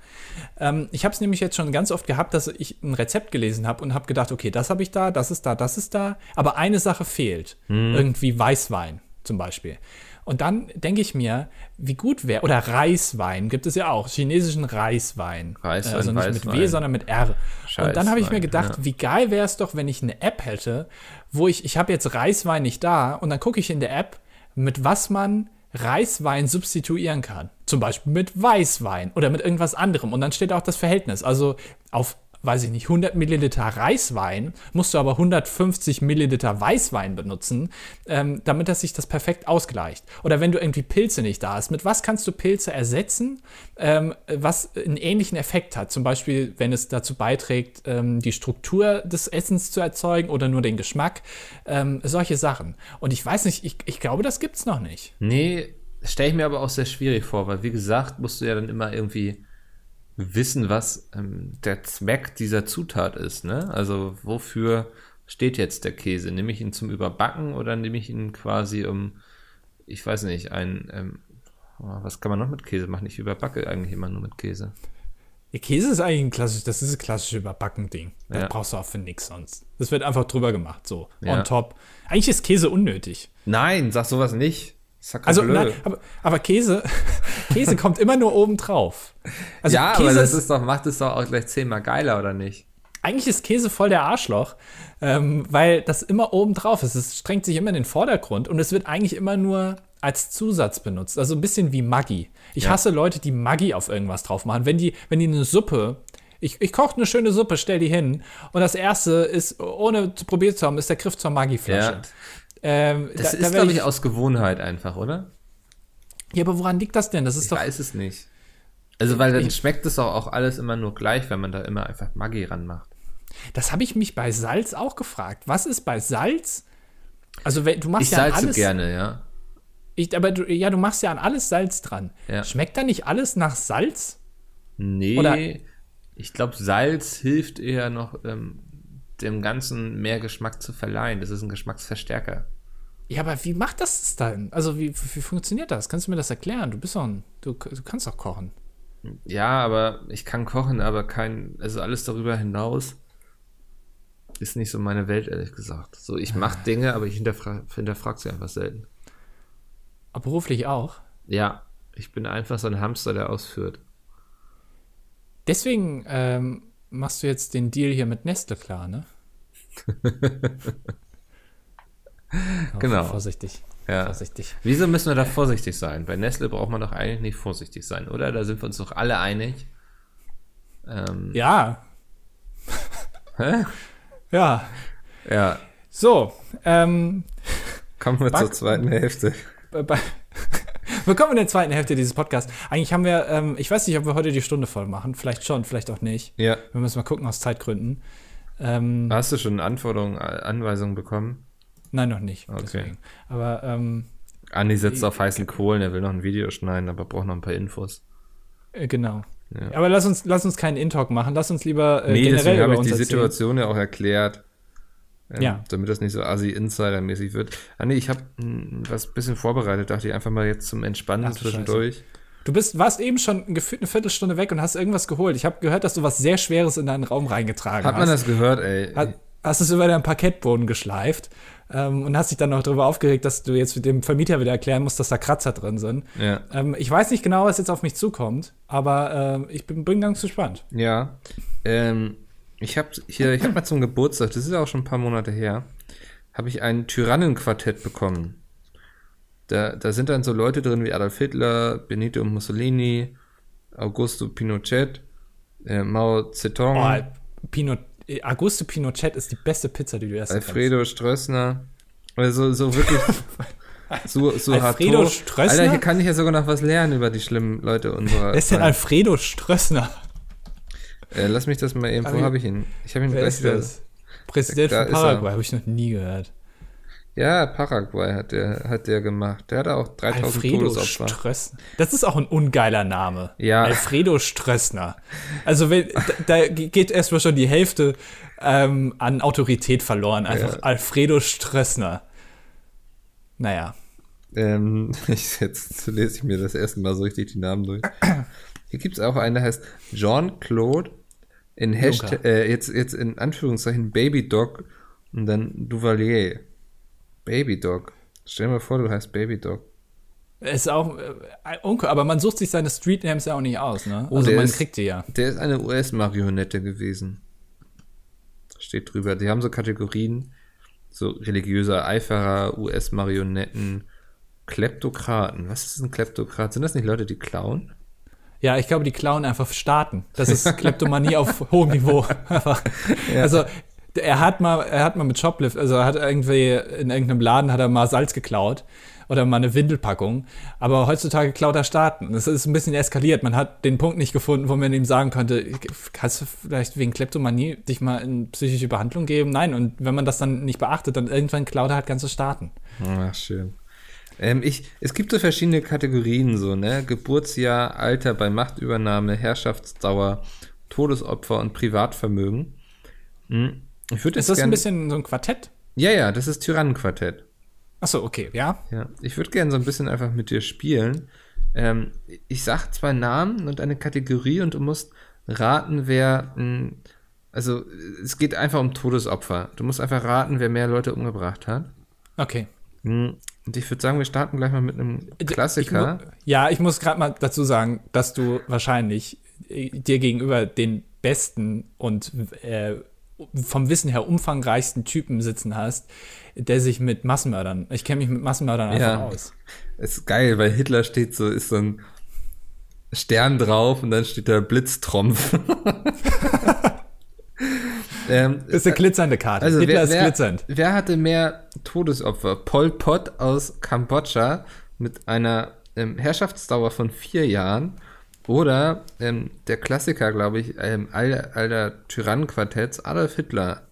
Ähm, ich habe es nämlich jetzt schon ganz oft gehabt, dass ich ein Rezept gelesen habe und habe gedacht, okay, das habe ich da, das ist da, das ist da, aber eine Sache fehlt. Hm. Irgendwie Weißwein zum Beispiel. Und dann denke ich mir, wie gut wäre, oder Reiswein gibt es ja auch, chinesischen Reiswein. Reiswein also nicht Weißwein. mit W, sondern mit R. Scheißwein, und dann habe ich mir gedacht, ja. wie geil wäre es doch, wenn ich eine App hätte, wo ich, ich habe jetzt Reiswein nicht da und dann gucke ich in der App, mit was man Reiswein substituieren kann. Zum Beispiel mit Weißwein oder mit irgendwas anderem. Und dann steht auch das Verhältnis. Also auf weiß ich nicht, 100 Milliliter Reiswein, musst du aber 150 Milliliter Weißwein benutzen, ähm, damit das sich das perfekt ausgleicht. Oder wenn du irgendwie Pilze nicht da hast, mit was kannst du Pilze ersetzen, ähm, was einen ähnlichen Effekt hat? Zum Beispiel, wenn es dazu beiträgt, ähm, die Struktur des Essens zu erzeugen oder nur den Geschmack. Ähm, solche Sachen. Und ich weiß nicht, ich, ich glaube, das gibt es noch nicht. Nee, stelle ich mir aber auch sehr schwierig vor, weil wie gesagt, musst du ja dann immer irgendwie wissen, was ähm, der Zweck dieser Zutat ist. Ne? Also wofür steht jetzt der Käse? Nehme ich ihn zum Überbacken oder nehme ich ihn quasi um, ich weiß nicht, ein, ähm, oh, was kann man noch mit Käse machen? Ich überbacke eigentlich immer nur mit Käse. Ja, Käse ist eigentlich ein klassisches, das ist ein klassisches Überbacken-Ding. Das ja. brauchst du auch für nichts sonst. Das wird einfach drüber gemacht, so, ja. on top. Eigentlich ist Käse unnötig. Nein, sag sowas nicht. Also, nein, aber, aber, Käse, [LAUGHS] Käse kommt immer nur oben drauf. Also ja, Käse aber das ist doch, macht es doch auch gleich zehnmal geiler, oder nicht? Eigentlich ist Käse voll der Arschloch, ähm, weil das immer oben drauf ist. Es strengt sich immer in den Vordergrund und es wird eigentlich immer nur als Zusatz benutzt. Also ein bisschen wie Maggi. Ich ja. hasse Leute, die Maggi auf irgendwas drauf machen. Wenn die, wenn die eine Suppe ich, ich koche eine schöne Suppe, stell die hin. Und das erste ist, ohne zu probiert zu haben, ist der Griff zur Maggi-Flasche. Ja. Ähm, das da, ist, da glaube ich, ich, aus Gewohnheit einfach, oder? Ja, aber woran liegt das denn? Das ist ich doch. Ich weiß es nicht. Also, weil dann ich, schmeckt es auch, auch alles immer nur gleich, wenn man da immer einfach Maggi ranmacht. Das habe ich mich bei Salz auch gefragt. Was ist bei Salz? Also, du machst ich ja salze alles, gerne, ja. Ich, aber du, ja, du machst ja an alles Salz dran. Ja. Schmeckt da nicht alles nach Salz? Nee. Oder? Ich glaube, Salz hilft eher noch ähm, dem Ganzen mehr Geschmack zu verleihen. Das ist ein Geschmacksverstärker. Ja, aber wie macht das dann? Also, wie, wie funktioniert das? Kannst du mir das erklären? Du bist doch ein, du, du kannst doch kochen. Ja, aber ich kann kochen, aber kein, also alles darüber hinaus ist nicht so meine Welt, ehrlich gesagt. So, ich mache ah. Dinge, aber ich hinterfrage hinterfrag sie einfach selten. Aber beruflich auch? Ja, ich bin einfach so ein Hamster, der ausführt. Deswegen ähm, machst du jetzt den Deal hier mit Nestle klar, ne? [LAUGHS] genau. Vorsichtig. Ja. vorsichtig. Wieso müssen wir da vorsichtig sein? Bei Nestle braucht man doch eigentlich nicht vorsichtig sein, oder? Da sind wir uns doch alle einig. Ähm, Ja, [LAUGHS] hä? ja. Ja, So, ähm, kommen wir zur Back- zweiten Hälfte. bei- willkommen in der zweiten Hälfte dieses Podcasts. Eigentlich haben wir, ähm, ich weiß nicht, ob wir heute die Stunde voll machen. Vielleicht schon, vielleicht auch nicht. Ja. Wir müssen mal gucken aus Zeitgründen. Ähm, Hast du schon Anforderungen, äh, Anweisungen bekommen? nein, noch nicht. Okay. Deswegen. Aber ähm, Andi sitzt auf heißen Kohlen, er will noch ein Video schneiden, aber braucht noch ein paar Infos. äh, genau. Ja. Aber lass uns, lass uns keinen In-Talk machen. Lass uns lieber äh, nee, generell deswegen über habe ich die. Situation ja auch erklärt. Ähm, Ja. Damit das nicht so assi-insider-mäßig wird. Ah, nee, ich habe was bisschen vorbereitet, dachte ich einfach mal jetzt zum Entspannen Ach du zwischendurch. Du bist, warst eben schon gefühlt eine Viertelstunde weg und hast irgendwas geholt. Ich habe gehört, dass du was sehr Schweres in deinen Raum reingetragen Hat hast. man das gehört, ey? Hat, hast es über deinen Parkettboden geschleift ähm, und hast dich dann noch darüber aufgeregt, dass du jetzt mit dem Vermieter wieder erklären musst, dass da Kratzer drin sind. Ja. Ähm, ich weiß nicht genau, was jetzt auf mich zukommt, aber ähm, ich bin, bin ganz gespannt. Ja. Ähm, ich habe hier, ich habe mal zum Geburtstag, das ist ja auch schon ein paar Monate her, habe ich ein Tyrannenquartett bekommen. Da, da sind dann so Leute drin wie Adolf Hitler, Benito Mussolini, Augusto Pinochet, äh, Mao Zedong, Oh, Pinot, äh, Augusto Pinochet ist die beste Pizza, die du erst Alfredo Strössner. Also so wirklich [LAUGHS] so, so Alfredo hardcore. Strössner? Alter, hier kann ich ja sogar noch was lernen über die schlimmen Leute unserer Wer ist denn. Alfredo Strössner? Äh, Lass mich das mal eben, Aber wo habe ich ihn? Ich habe ihn Wer ist das? Präsident Da von. Paraguay, habe ich noch nie gehört. Ja, Paraguay hat der, hat der gemacht. Der hatte auch 3000 Alfredo Todesopfer. Strössner. Das ist auch ein ungeiler Name. Ja. Alfredo Strössner. Also wenn, [LAUGHS] da, da geht erstmal schon die Hälfte ähm, an Autorität verloren. Einfach Ja. Alfredo Strössner. Naja. Ähm, [LAUGHS] ich, jetzt lese ich mir das erste Mal so richtig die Namen durch. Hier gibt es auch einen, der heißt Jean-Claude in Hashtag, äh, jetzt, jetzt in Anführungszeichen Baby Dog und dann Duvalier. Baby Dog. Stell dir mal vor, du heißt Baby Dog. Ist auch äh, uncool, aber man sucht sich seine Street Names ja auch nicht aus, ne? Oh, also man ist- kriegt die ja. Der ist eine US-Marionette gewesen. Steht drüber. Die haben so Kategorien. So religiöser Eiferer, US-Marionetten, Kleptokraten. Was ist ein Kleptokrat? Sind das nicht Leute, die klauen? Ja, ich glaube, die klauen einfach Staaten. Das ist Kleptomanie auf [LAUGHS] hohem Niveau. Einfach. Also er hat mal, er hat mal mit Shoplift, also er hat irgendwie in irgendeinem Laden hat er mal Salz geklaut oder mal eine Windelpackung. Aber heutzutage klaut er Staaten. Das ist ein bisschen eskaliert. Man hat den Punkt nicht gefunden, wo man ihm sagen konnte, kannst du vielleicht wegen Kleptomanie dich mal in psychische Behandlung geben? Nein. Und wenn man das dann nicht beachtet, dann irgendwann klaut er halt ganze Staaten. Ach, schön. Ähm, ich, es gibt so verschiedene Kategorien, so, ne? Geburtsjahr, Alter bei Machtübernahme, Herrschaftsdauer, Todesopfer und Privatvermögen. Hm. Ich würde Ist das ein gerne. bisschen so ein Quartett? Ja, ja, das ist Tyrannenquartett. Achso, okay, ja. Ja, ich würde gerne so ein bisschen einfach mit dir spielen. Ähm, ich sag zwei Namen und eine Kategorie und du musst raten, wer. Mh, also, es geht einfach um Todesopfer. Du musst einfach raten, wer mehr Leute umgebracht hat. Okay. Und ich würde sagen, wir starten gleich mal mit einem Ich Klassiker. mu- ja, ich muss gerade mal dazu sagen, dass du wahrscheinlich äh, dir gegenüber den besten und äh, vom Wissen her umfangreichsten Typen sitzen hast, der sich mit Massenmördern, ich kenne mich mit Massenmördern einfach Ja. aus. Ist geil, weil Hitler steht so, ist so ein Stern drauf und dann steht da Blitztrumpf. [LAUGHS] [LAUGHS] ähm, ist eine glitzernde Karte. also Hitler wer, ist wer, glitzernd. wer hatte mehr Todesopfer? Pol Pot aus Kambodscha mit einer ähm, Herrschaftsdauer von vier Jahren oder ähm, der Klassiker, glaube ich, ähm, aller, aller Tyrannenquartetts, Adolf Hitler.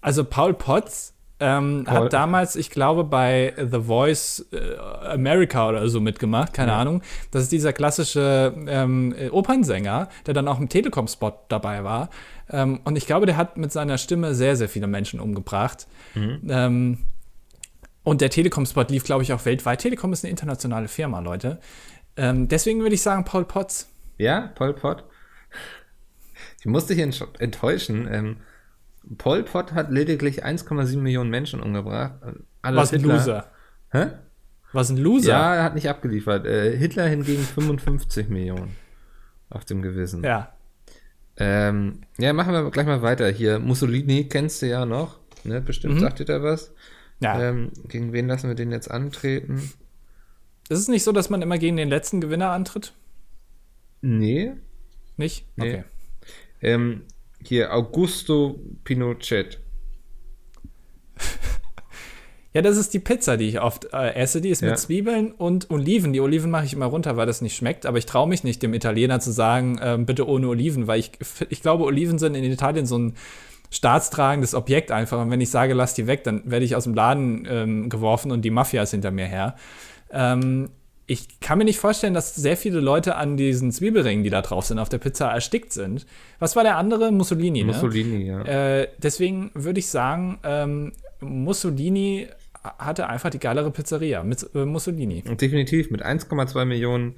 Also Paul Potts ähm, Paul- hat damals, ich glaube, bei The Voice äh, America oder so mitgemacht, keine Ahnung. Das ist dieser klassische ähm, äh, Opernsänger, der dann auch im Telekom-Spot dabei war. Ähm, und ich glaube, der hat mit seiner Stimme sehr, sehr viele Menschen umgebracht. Ähm, und der Telekom-Spot lief, glaube ich, auch weltweit. Telekom ist eine internationale Firma, Leute. Ähm, deswegen würde ich sagen, Paul Potts. Ja, Pol Pot. Ich musste dich ent- enttäuschen. Pol Pot hat lediglich 1,7 Millionen Menschen umgebracht. Adolf Was ein Loser. Hä? Was ein Loser. Ja, er hat nicht abgeliefert. Äh, Hitler hingegen 55 Millionen auf dem Gewissen. ja. Ähm, ja, machen wir gleich mal weiter hier. Mussolini kennst du ja noch, ne? Bestimmt Mhm. sagt dir da was. Ja. Ähm, gegen wen lassen wir den jetzt antreten? Ist es nicht so, dass man immer gegen den letzten Gewinner antritt? Nee. Nicht? Nee. Okay. Ähm, hier, Augusto Pinochet. [LAUGHS] Ja, das ist die Pizza, die ich oft äh, esse. Die ist Ja. mit Zwiebeln und Oliven. Die Oliven mache ich immer runter, weil das nicht schmeckt. Aber ich traue mich nicht, dem Italiener zu sagen, ähm, bitte ohne Oliven, weil ich, ich glaube, Oliven sind in Italien so ein staatstragendes Objekt einfach. Und wenn ich sage, lass die weg, dann werde ich aus dem Laden ähm, geworfen und die Mafia ist hinter mir her. Ähm, ich kann mir nicht vorstellen, dass sehr viele Leute an diesen Zwiebelringen, die da drauf sind, auf der Pizza erstickt sind. Was war der andere? Mussolini, ne? Mussolini, ja. Äh, deswegen würde ich sagen, ähm, Mussolini hatte einfach die geilere Pizzeria mit äh, Mussolini. Und definitiv mit 1,2 Millionen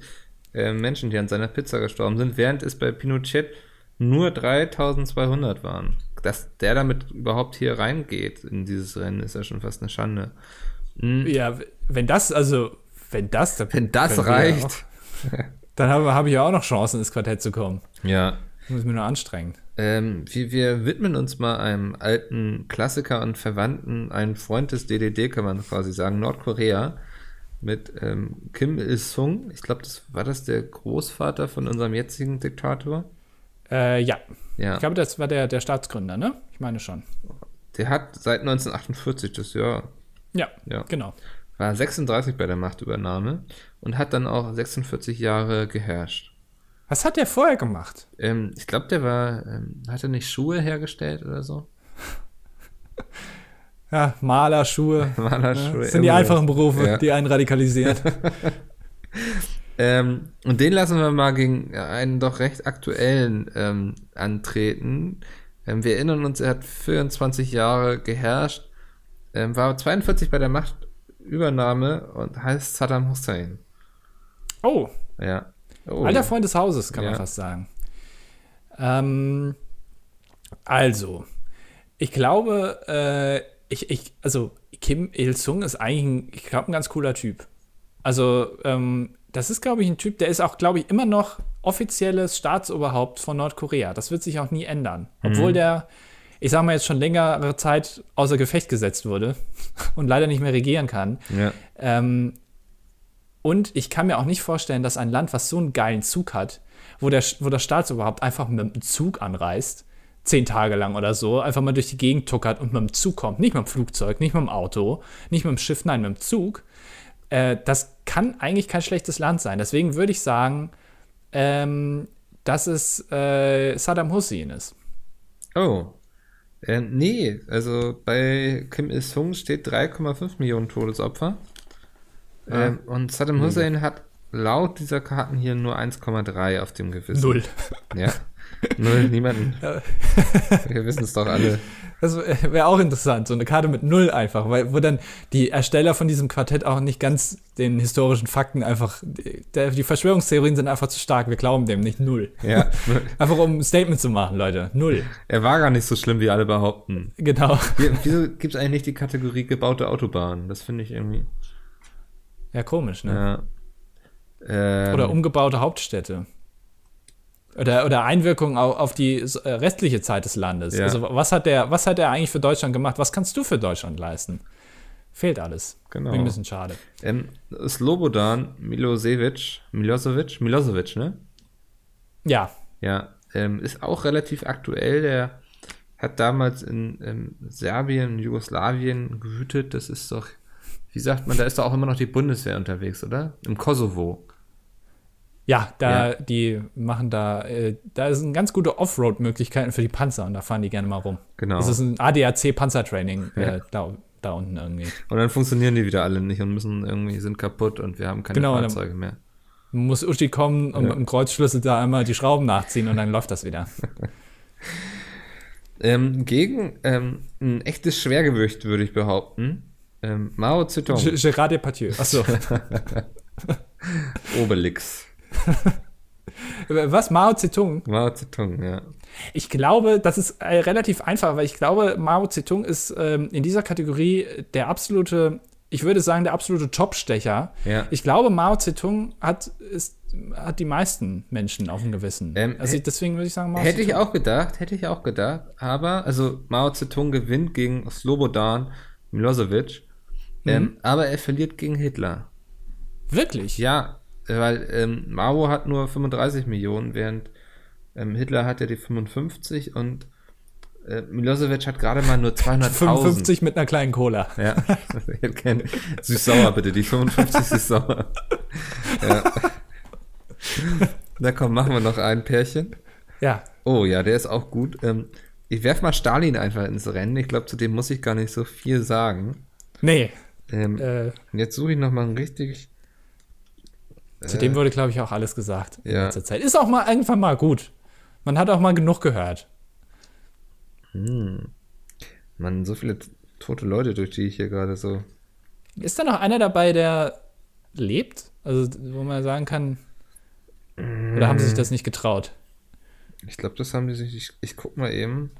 äh, Menschen, die an seiner Pizza gestorben sind, während es bei Pinochet nur 3200 waren. Dass der damit überhaupt hier reingeht in dieses Rennen, ist ja schon fast eine Schande. Hm. Ja, wenn das, also, wenn das, dann Wenn das reicht. Auch, dann habe hab ich ja auch noch Chancen, ins Quartett zu kommen. Ja. Muss ich mir nur anstrengen. Ähm, wir, wir widmen uns mal einem alten Klassiker und Verwandten, einem Freund des DDD, kann man quasi sagen, Nordkorea, mit ähm, Kim Il-sung. Ich glaube, das war das der Großvater von unserem jetzigen Diktator. Äh, ja. Ja. Ich glaube, das war der, der Staatsgründer, ne? Ich meine schon. Der hat seit 1948, das Jahr, Ja, Ja. genau. War 36 bei der Machtübernahme und hat dann auch 46 Jahre geherrscht. Was hat der vorher gemacht? Ähm, ich glaube, der war, ähm, hat er nicht Schuhe hergestellt oder so? [LAUGHS] Ja, Maler, Schuhe. Malerschuhe, [LAUGHS] Das sind die einfachen Berufe, Ja. die einen radikalisieren. [LAUGHS] Ähm, und den lassen wir mal gegen einen doch recht aktuellen ähm, antreten. Ähm, wir erinnern uns, er hat 24 Jahre geherrscht, ähm, war 42 bei der Machtübernahme und heißt Saddam Hussein. oh, Ja. Oh, Alter Freund des Hauses, kann man Ja. fast sagen. Ähm, also, ich glaube, äh, ich, ich, also Kim Il-sung ist eigentlich, ein, ich glaube, ein ganz cooler Typ. Also, ähm, das ist, glaube ich, ein Typ, der ist auch, glaube ich, immer noch offizielles Staatsoberhaupt von Nordkorea. Das wird sich auch nie ändern. Obwohl der, ich sage mal, jetzt schon längere Zeit außer Gefecht gesetzt wurde [LAUGHS] und leider nicht mehr regieren kann. Ja. Ähm, und ich kann mir auch nicht vorstellen, dass ein Land, was so einen geilen Zug hat, wo der, wo das Staatsoberhaupt einfach mit einem Zug anreist, zehn Tage lang oder so, einfach mal durch die Gegend tuckert und mit dem Zug kommt. Nicht mit dem Flugzeug, nicht mit dem Auto, nicht mit dem Schiff, nein, mit dem Zug. Äh, das kann eigentlich kein schlechtes Land sein. Deswegen würde ich sagen, ähm, dass es äh, Saddam Hussein ist. Oh. Ähm, nee, also bei Kim Il-sung steht 3,5 Millionen Todesopfer. Ähm, und Saddam Hussein hat laut dieser Karten hier nur 1,3 auf dem Gewissen. Null. Ja. [LAUGHS] [LAUGHS] Null, niemanden. [LAUGHS] Wir wissen es doch alle. Das wäre auch interessant, so eine Karte mit Null einfach, weil wo dann die Ersteller von diesem Quartett auch nicht ganz den historischen Fakten einfach, die Verschwörungstheorien sind einfach zu stark, wir glauben dem nicht Null. Ja. [LAUGHS] Einfach um ein Statement zu machen, Leute. Null. Er war gar nicht so schlimm, wie alle behaupten. Genau. Hier, wieso gibt es eigentlich nicht die Kategorie gebaute Autobahnen? Das finde ich irgendwie. Ja, komisch, ne? Ja. Ähm, Oder umgebaute Hauptstädte. Oder, oder Einwirkung auf, auf die äh, restliche Zeit des Landes. Ja. Also was hat der, was hat der eigentlich für Deutschland gemacht? Was kannst du für Deutschland leisten? Fehlt alles. Genau. Bin Ein bisschen schade. ähm, Slobodan Milosevic, Milosevic, Milosevic, ne? Ja, Ja, ähm, ist auch relativ aktuell. Der hat damals in ähm, Serbien, Jugoslawien gewütet. Das ist doch, wie sagt man, da ist doch auch immer noch die Bundeswehr unterwegs, oder? Im Kosovo. Ja, da, Ja. die machen da, äh, da sind ganz gute Offroad-Möglichkeiten für die Panzer und da fahren die gerne mal rum. Genau. Das ist ein ADAC-Panzertraining Ja. äh, da, da unten irgendwie. Und dann funktionieren die wieder alle nicht und müssen irgendwie, sind kaputt und wir haben keine Genau, Fahrzeuge mehr. Muss Uschi kommen und Ja. mit dem Kreuzschlüssel da einmal die Schrauben nachziehen und dann läuft das wieder. [LAUGHS] Ähm, gegen ähm, ein echtes Schwergewicht, würde ich behaupten. Ähm, Mao Zedong, G- Gérard Depardieu. Achso. [LAUGHS] Obelix. [LAUGHS] Was? Mao Zedong? Mao Zedong, ja. Ich glaube, das ist äh, relativ einfach, weil ich glaube, Mao Zedong ist ähm, in dieser Kategorie der absolute, ich würde sagen, der absolute Topstecher. Ja. Ich glaube, Mao Zedong hat, ist, hat die meisten Menschen auf dem Gewissen. Ähm, also deswegen würde ich sagen, Mao Hätte ich Zedong. auch gedacht, hätte ich auch gedacht. Aber, also Mao Zedong gewinnt gegen Slobodan Milosevic. Ähm, aber er verliert gegen Hitler. Wirklich? Ja, weil ähm, Mao hat nur 35 Millionen, während ähm, Hitler hat ja die 55 und äh, Milosevic hat gerade mal nur 200.000. 55 mit einer kleinen Cola. Ja, [LAUGHS] süß-sauer bitte, die 55 süß-sauer. Ja. Na komm, machen wir noch ein Pärchen. Ja. Oh ja, der ist auch gut. Ähm, ich werf mal Stalin einfach ins Rennen. Ich glaube, zu dem muss ich gar nicht so viel sagen. Nee. Ähm, Äh, und jetzt suche ich noch mal einen richtig. Zu dem wurde, glaube ich, auch alles gesagt in ja. letzter Zeit. Ist auch mal irgendwann mal gut. Man hat auch mal genug gehört. Mann, so viele tote Leute, durch die ich hier gerade so. Ist da noch einer dabei, der lebt? Also, wo man sagen kann, oder haben sie sich das nicht getraut? Ich glaube, das haben die sich. Ich, ich guck mal eben.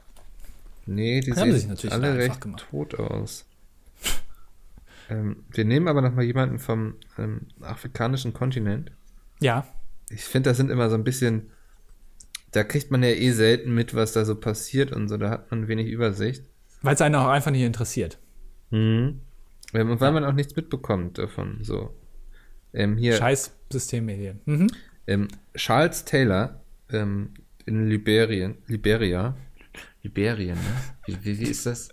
Nee, die Haben sie sich sehen natürlich alle einfach recht gemacht. tot aus. Ähm, wir nehmen aber noch mal jemanden vom ähm, afrikanischen Kontinent. Ja. Ich finde, das sind immer so ein bisschen. Da kriegt man ja eh selten mit, was da so passiert und so. Da hat man wenig Übersicht. Weil es einen auch einfach nicht interessiert. Mhm. Ähm, und weil man auch nichts mitbekommt davon. So. Ähm, hier. Scheiß Systemmedien. Mhm. Ähm, Charles Taylor ähm, in Liberien, Liberia, Liberien, ne? Wie, wie, wie ist das?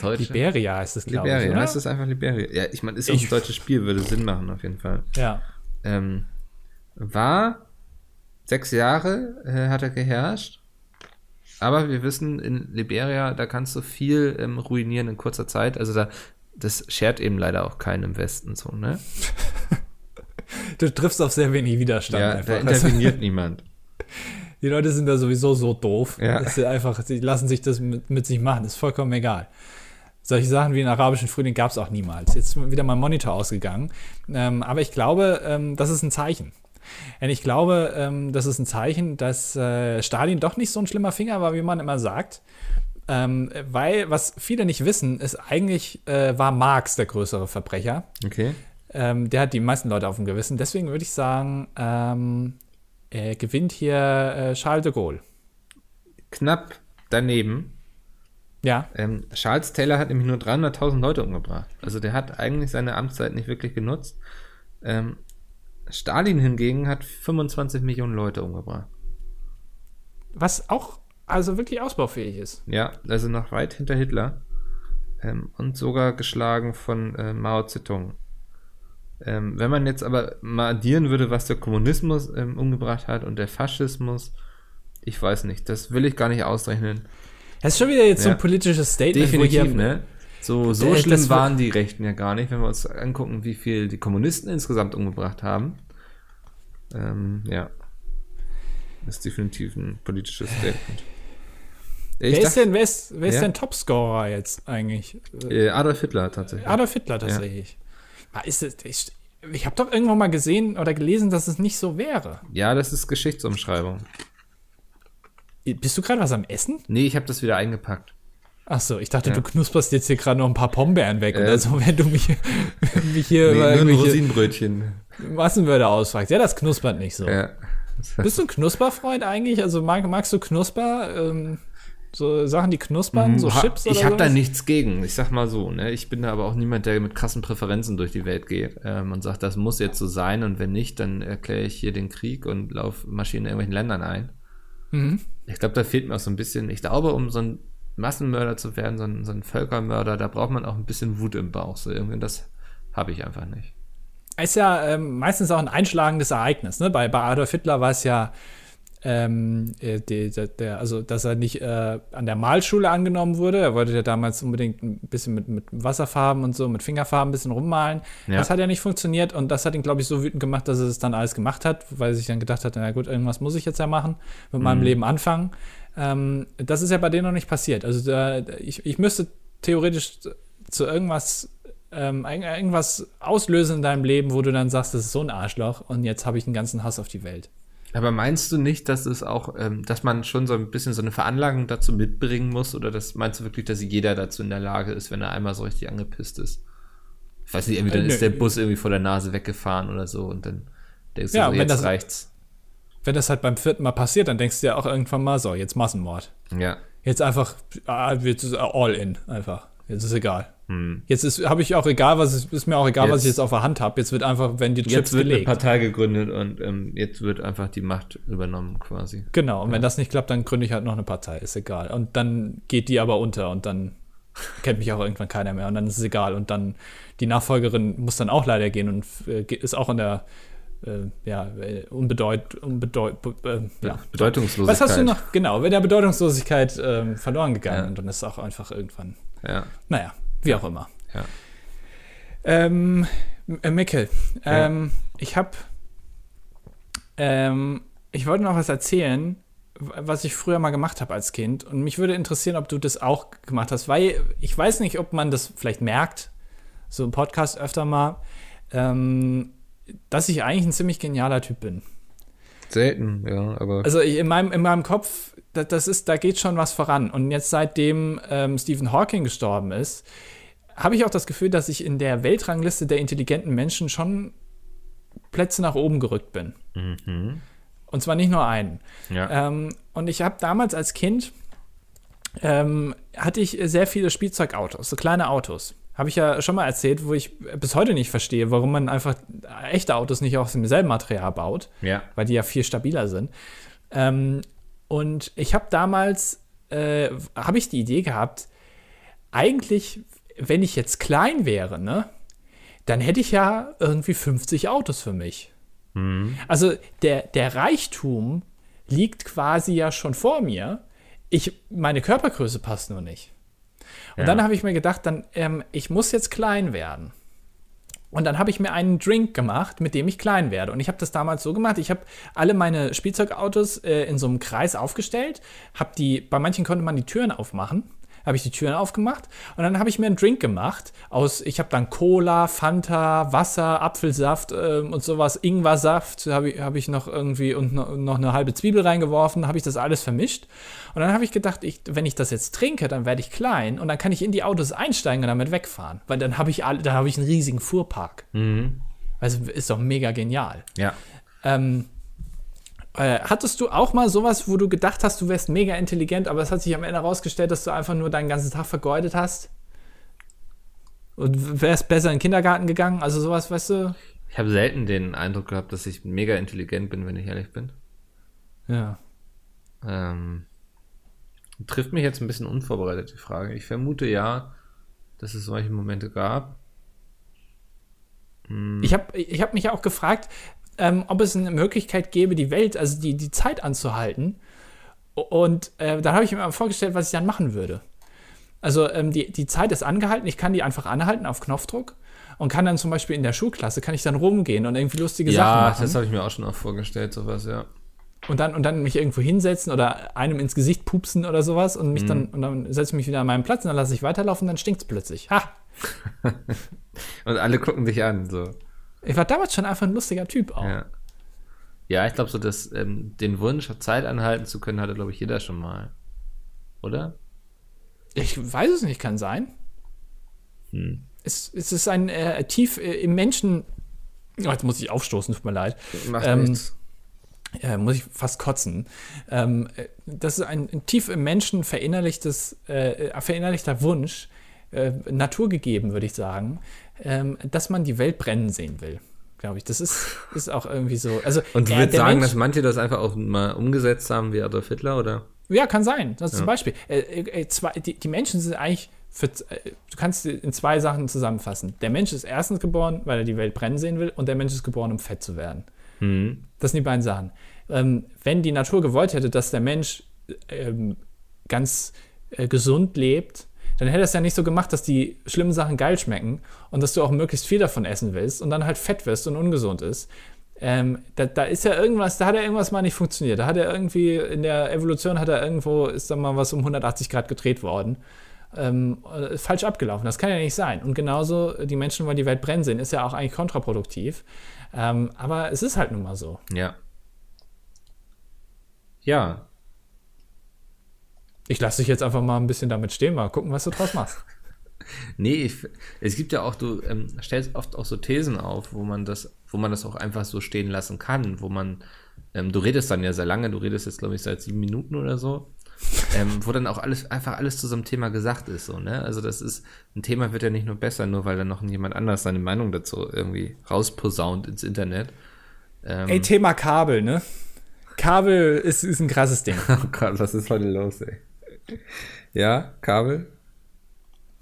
Deutsch? Liberia heißt es, glaube ich. Liberia, heißt das einfach Liberia? Ja, ich meine, ist auch Ich- ein deutsches Spiel, würde Sinn machen auf jeden Fall. Ja. Ähm, war sechs Jahre äh, hat er geherrscht, aber wir wissen, in Liberia, da kannst du viel ähm, ruinieren in kurzer Zeit. Also da, das schert eben leider auch keinen im Westen so, ne? [LAUGHS] Du triffst auf sehr wenig Widerstand Ja, da einfach. Also, interveniert niemand. [LAUGHS] die Leute sind da sowieso so doof. Ja. Dass sie einfach, sie lassen sich das mit, mit sich machen. ist vollkommen egal. Solche Sachen wie den arabischen Frühling gab es auch niemals. Jetzt ist wieder mein Monitor ausgegangen. Ähm, aber ich glaube, ähm, das ist ein Zeichen. Und ich glaube, ähm, das ist ein Zeichen, dass äh, Stalin doch nicht so ein schlimmer Finger war, wie man immer sagt. Ähm, weil, was viele nicht wissen, ist eigentlich äh, war Marx der größere Verbrecher. Okay. Ähm, der hat die meisten Leute auf dem Gewissen. Deswegen würde ich sagen, er gewinnt hier äh, Charles de Gaulle. Knapp daneben Ja, Ähm, Charles Taylor hat nämlich nur 300.000 Leute umgebracht. Also der hat eigentlich seine Amtszeit nicht wirklich genutzt. Ähm, Stalin hingegen hat 25 Millionen Leute umgebracht. was auch also wirklich ausbaufähig ist. Ja, also noch weit hinter Hitler. Ähm, und sogar geschlagen von äh, Mao Zedong. Ähm, wenn man jetzt aber mal addieren würde, was der Kommunismus ähm, umgebracht hat und der Faschismus, ich weiß nicht, das will ich gar nicht ausrechnen. Das ist schon wieder jetzt so Ja. ein politisches Statement, Definitiv, ne? So, so Äh, schlimm das war- waren die Rechten ja gar nicht, wenn wir uns angucken, wie viel die Kommunisten insgesamt umgebracht haben. Ähm, ja. Das ist definitiv ein politisches Statement. Ich Wer ist dachte, denn, wer ist, wer ist Ja. denn Topscorer jetzt eigentlich? Äh, Adolf Hitler tatsächlich. Adolf Hitler tatsächlich. Ah, Ist es, ich ich habe doch irgendwo mal gesehen oder gelesen, dass es nicht so wäre. Ja, das ist Geschichtsumschreibung. Bist du gerade was am Essen? Nee, ich habe das wieder eingepackt. Ach so, ich dachte, Ja. du knusperst jetzt hier gerade noch ein paar Pombeeren weg Äh, oder so, wenn du mich, [LAUGHS] mich hier Nee, über nur ein Rosinenbrötchen. Massenwörter ausfragst. Ja, das knuspert nicht so. Ja. Bist du ein Knusperfreund eigentlich? Also mag, magst du Knusper? Ähm, so Sachen, die knuspern, so Ha- Chips oder ich habe da nichts gegen. Ich sag mal so, ne? Ich bin da aber auch niemand, der mit krassen Präferenzen durch die Welt geht ähm, und sagt, das muss jetzt so sein und wenn nicht, dann erkläre ich hier den Krieg und lauf Maschinen in irgendwelchen Ländern ein. Mhm. Ich glaube, da fehlt mir auch so ein bisschen, ich glaube, um so ein Massenmörder zu werden, so ein, so ein Völkermörder, da braucht man auch ein bisschen Wut im Bauch. So irgendwie, das habe ich einfach nicht. Ist ja ähm, meistens auch ein einschlagendes Ereignis. Ne? Bei, bei Adolf Hitler war es ja, ähm, äh, die, der, also dass er nicht äh, an der Malschule angenommen wurde. Er wollte ja damals unbedingt ein bisschen mit, mit Wasserfarben und so, mit Fingerfarben ein bisschen rummalen. Ja. Das hat ja nicht funktioniert und das hat ihn, glaube ich, so wütend gemacht, dass er es dann alles gemacht hat, weil er sich dann gedacht hat, na gut, irgendwas muss ich jetzt ja machen, mit Mhm. meinem Leben anfangen. Ähm, das ist ja bei denen noch nicht passiert. Also da, ich, ich müsste theoretisch zu irgendwas ähm, irg- irgendwas auslösen in deinem Leben, wo du dann sagst, das ist so ein Arschloch und jetzt habe ich einen ganzen Hass auf die Welt. Aber meinst du nicht, dass es auch, ähm, dass man schon so ein bisschen so eine Veranlagung dazu mitbringen muss? Oder das meinst du wirklich, dass jeder dazu in der Lage ist, wenn er einmal so richtig angepisst ist? Ich weiß nicht, irgendwie dann Äh, ist nö. der Bus irgendwie vor der Nase weggefahren oder so und dann denkst du Ja, so, wenn jetzt das- reicht's. Wenn das halt beim vierten Mal passiert, dann denkst du ja auch irgendwann mal, so, jetzt Massenmord. Ja. Jetzt einfach, ah, jetzt ist all in, einfach. Jetzt ist egal. Hm. Jetzt habe ich auch egal, was ist mir auch egal, jetzt, was ich jetzt auf der Hand habe. Jetzt wird einfach, wenn die Chips jetzt wird gelegt. eine Partei gegründet und ähm, jetzt wird einfach die Macht übernommen quasi. Genau. Und ja. wenn das nicht klappt, dann gründe ich halt noch eine Partei. Ist egal. Und dann geht die aber unter und dann kennt mich auch irgendwann keiner mehr und dann ist es egal. Und dann die Nachfolgerin muss dann auch leider gehen und äh, ist auch in der äh, ja, äh, unbedeut, unbedeut, äh, ja. Bedeutungslosigkeit. Was hast du noch? Genau, wenn der Bedeutungslosigkeit äh, verloren gegangen ja. und dann ist es auch einfach irgendwann. Ja. Naja, wie auch immer. Ja. Ähm, äh, Mikkel, ähm, ich habe, ähm, ich wollte noch was erzählen, was ich früher mal gemacht habe als Kind. Und mich würde interessieren, ob du das auch gemacht hast, weil ich weiß nicht, ob man das vielleicht merkt, so im Podcast öfter mal, ähm, dass ich eigentlich ein ziemlich genialer Typ bin. Selten, ja, aber. Also in meinem, in meinem Kopf, das, das ist, da geht schon was voran. Und jetzt seitdem ähm, Stephen Hawking gestorben ist, habe ich auch das Gefühl, dass ich in der Weltrangliste der intelligenten Menschen schon Plätze nach oben gerückt bin. Mhm. Und zwar nicht nur einen. Ja. Ähm, und ich habe damals als Kind ähm, hatte ich sehr viele Spielzeugautos, so kleine Autos. Habe ich ja schon mal erzählt, wo ich bis heute nicht verstehe, warum man einfach echte Autos nicht aus demselben Material baut, ja. weil die ja viel stabiler sind. Ähm, und ich habe damals, äh, habe ich die Idee gehabt, eigentlich, wenn ich jetzt klein wäre, ne, dann hätte ich ja irgendwie 50 Autos für mich. Mhm. Also der, der Reichtum liegt quasi ja schon vor mir. Ich, meine Körpergröße passt nur nicht. Und ja. dann habe ich mir gedacht, dann, ähm, ich muss jetzt klein werden. Und dann habe ich mir einen Drink gemacht, mit dem ich klein werde. Und ich habe das damals so gemacht. Ich habe alle meine Spielzeugautos äh, in so einem Kreis aufgestellt. Habe die, bei manchen konnte man die Türen aufmachen habe ich die Türen aufgemacht und dann habe ich mir einen Drink gemacht aus, ich habe dann Cola, Fanta, Wasser, Apfelsaft äh, und sowas, Ingwersaft habe ich, hab ich noch irgendwie und noch, noch eine halbe Zwiebel reingeworfen, habe ich das alles vermischt und dann habe ich gedacht, ich, wenn ich das jetzt trinke, dann werde ich klein und dann kann ich in die Autos einsteigen und damit wegfahren, weil dann habe ich alle, dann habe ich einen riesigen Fuhrpark. Mhm. Also ist doch mega genial. Ja. Ähm, äh, hattest du auch mal sowas, wo du gedacht hast, du wärst mega intelligent, aber es hat sich am Ende herausgestellt, dass du einfach nur deinen ganzen Tag vergeudet hast? Und wärst besser in den Kindergarten gegangen? Also sowas, weißt du? Ich habe selten den Eindruck gehabt, dass ich mega intelligent bin, wenn ich ehrlich bin. Ja. Ähm, trifft mich jetzt ein bisschen unvorbereitet, die Frage. Ich vermute ja, dass es solche Momente gab. Hm. Ich habe ich hab mich auch gefragt, ähm, ob es eine Möglichkeit gäbe, die Welt, also die, die Zeit anzuhalten. Und äh, dann habe ich mir mal vorgestellt, was ich dann machen würde. Also ähm, die, die Zeit ist angehalten, ich kann die einfach anhalten auf Knopfdruck und kann dann zum Beispiel in der Schulklasse, kann ich dann rumgehen und irgendwie lustige ja, Sachen machen. Ja, das habe ich mir auch schon auch vorgestellt, sowas, ja. Und dann, und dann mich irgendwo hinsetzen oder einem ins Gesicht pupsen oder sowas und mich mhm. dann, und dann setze ich mich wieder an meinen Platz und dann lasse ich weiterlaufen und dann stinkt es plötzlich. Ha! [LAUGHS] und alle gucken dich an, so. Ich war damals schon einfach ein lustiger Typ auch. Ja, ja ich glaube so, dass ähm, den Wunsch, Zeit anhalten zu können, hatte, glaube ich, jeder schon mal. Oder? Ich weiß es nicht, kann sein. Hm. Es, es ist ein äh, tief äh, im Menschen. Oh, jetzt muss ich aufstoßen, tut mir leid. Macht ähm, nichts. Äh, muss ich fast kotzen. Ähm, äh, das ist ein, ein, tief im Menschen verinnerlichtes, äh, verinnerlichter Wunsch, äh, naturgegeben, würde ich sagen, ähm, dass man die Welt brennen sehen will. Glaube ich. Das ist, ist auch irgendwie so. Also, Und du würdest sagen, Mensch, dass manche das einfach auch mal umgesetzt haben wie Adolf Hitler, oder? Ja, kann sein. Das ja. zum Beispiel. Äh, äh, zwei, die, die, Menschen sind eigentlich für, äh, du kannst in zwei Sachen zusammenfassen. Der Mensch ist erstens geboren, weil er die Welt brennen sehen will, und der Mensch ist geboren, um fett zu werden. Mhm. Das sind die beiden Sachen. Ähm, wenn die Natur gewollt hätte, dass der Mensch ähm, ganz äh, gesund lebt, dann hätte es ja nicht so gemacht, dass die schlimmen Sachen geil schmecken und dass du auch möglichst viel davon essen willst und dann halt fett wirst und ungesund ist. Ähm, da, da, ist ja irgendwas, da hat ja irgendwas mal nicht funktioniert. Da hat er irgendwie, in der Evolution hat er irgendwo, ist da mal was um 180 Grad gedreht worden. Ähm, falsch abgelaufen. Das kann ja nicht sein. Und genauso, die Menschen wollen die Welt brennen sehen, ist ja auch eigentlich kontraproduktiv. Ähm, aber es ist halt nun mal so. Ja. Ja, ich lasse dich jetzt einfach mal ein bisschen damit stehen, mal gucken, was du draus machst. [LAUGHS] nee, ich, es gibt ja auch, du ähm, stellst oft auch so Thesen auf, wo man das, wo man das auch einfach so stehen lassen kann, wo man, ähm, du redest dann ja sehr lange, du redest jetzt, glaube ich, seit sieben Minuten oder so. ähm, wo dann auch alles, einfach alles zu so einem Thema gesagt ist, so, ne? Also das ist, ein Thema wird ja nicht nur besser, nur weil dann noch jemand anders seine Meinung dazu irgendwie rausposaunt ins Internet. Ähm, ey, Thema Kabel, ne? Kabel ist, ist ein krasses Ding. [LAUGHS] oh Gott, was ist heute los, ey? Ja, Kabel?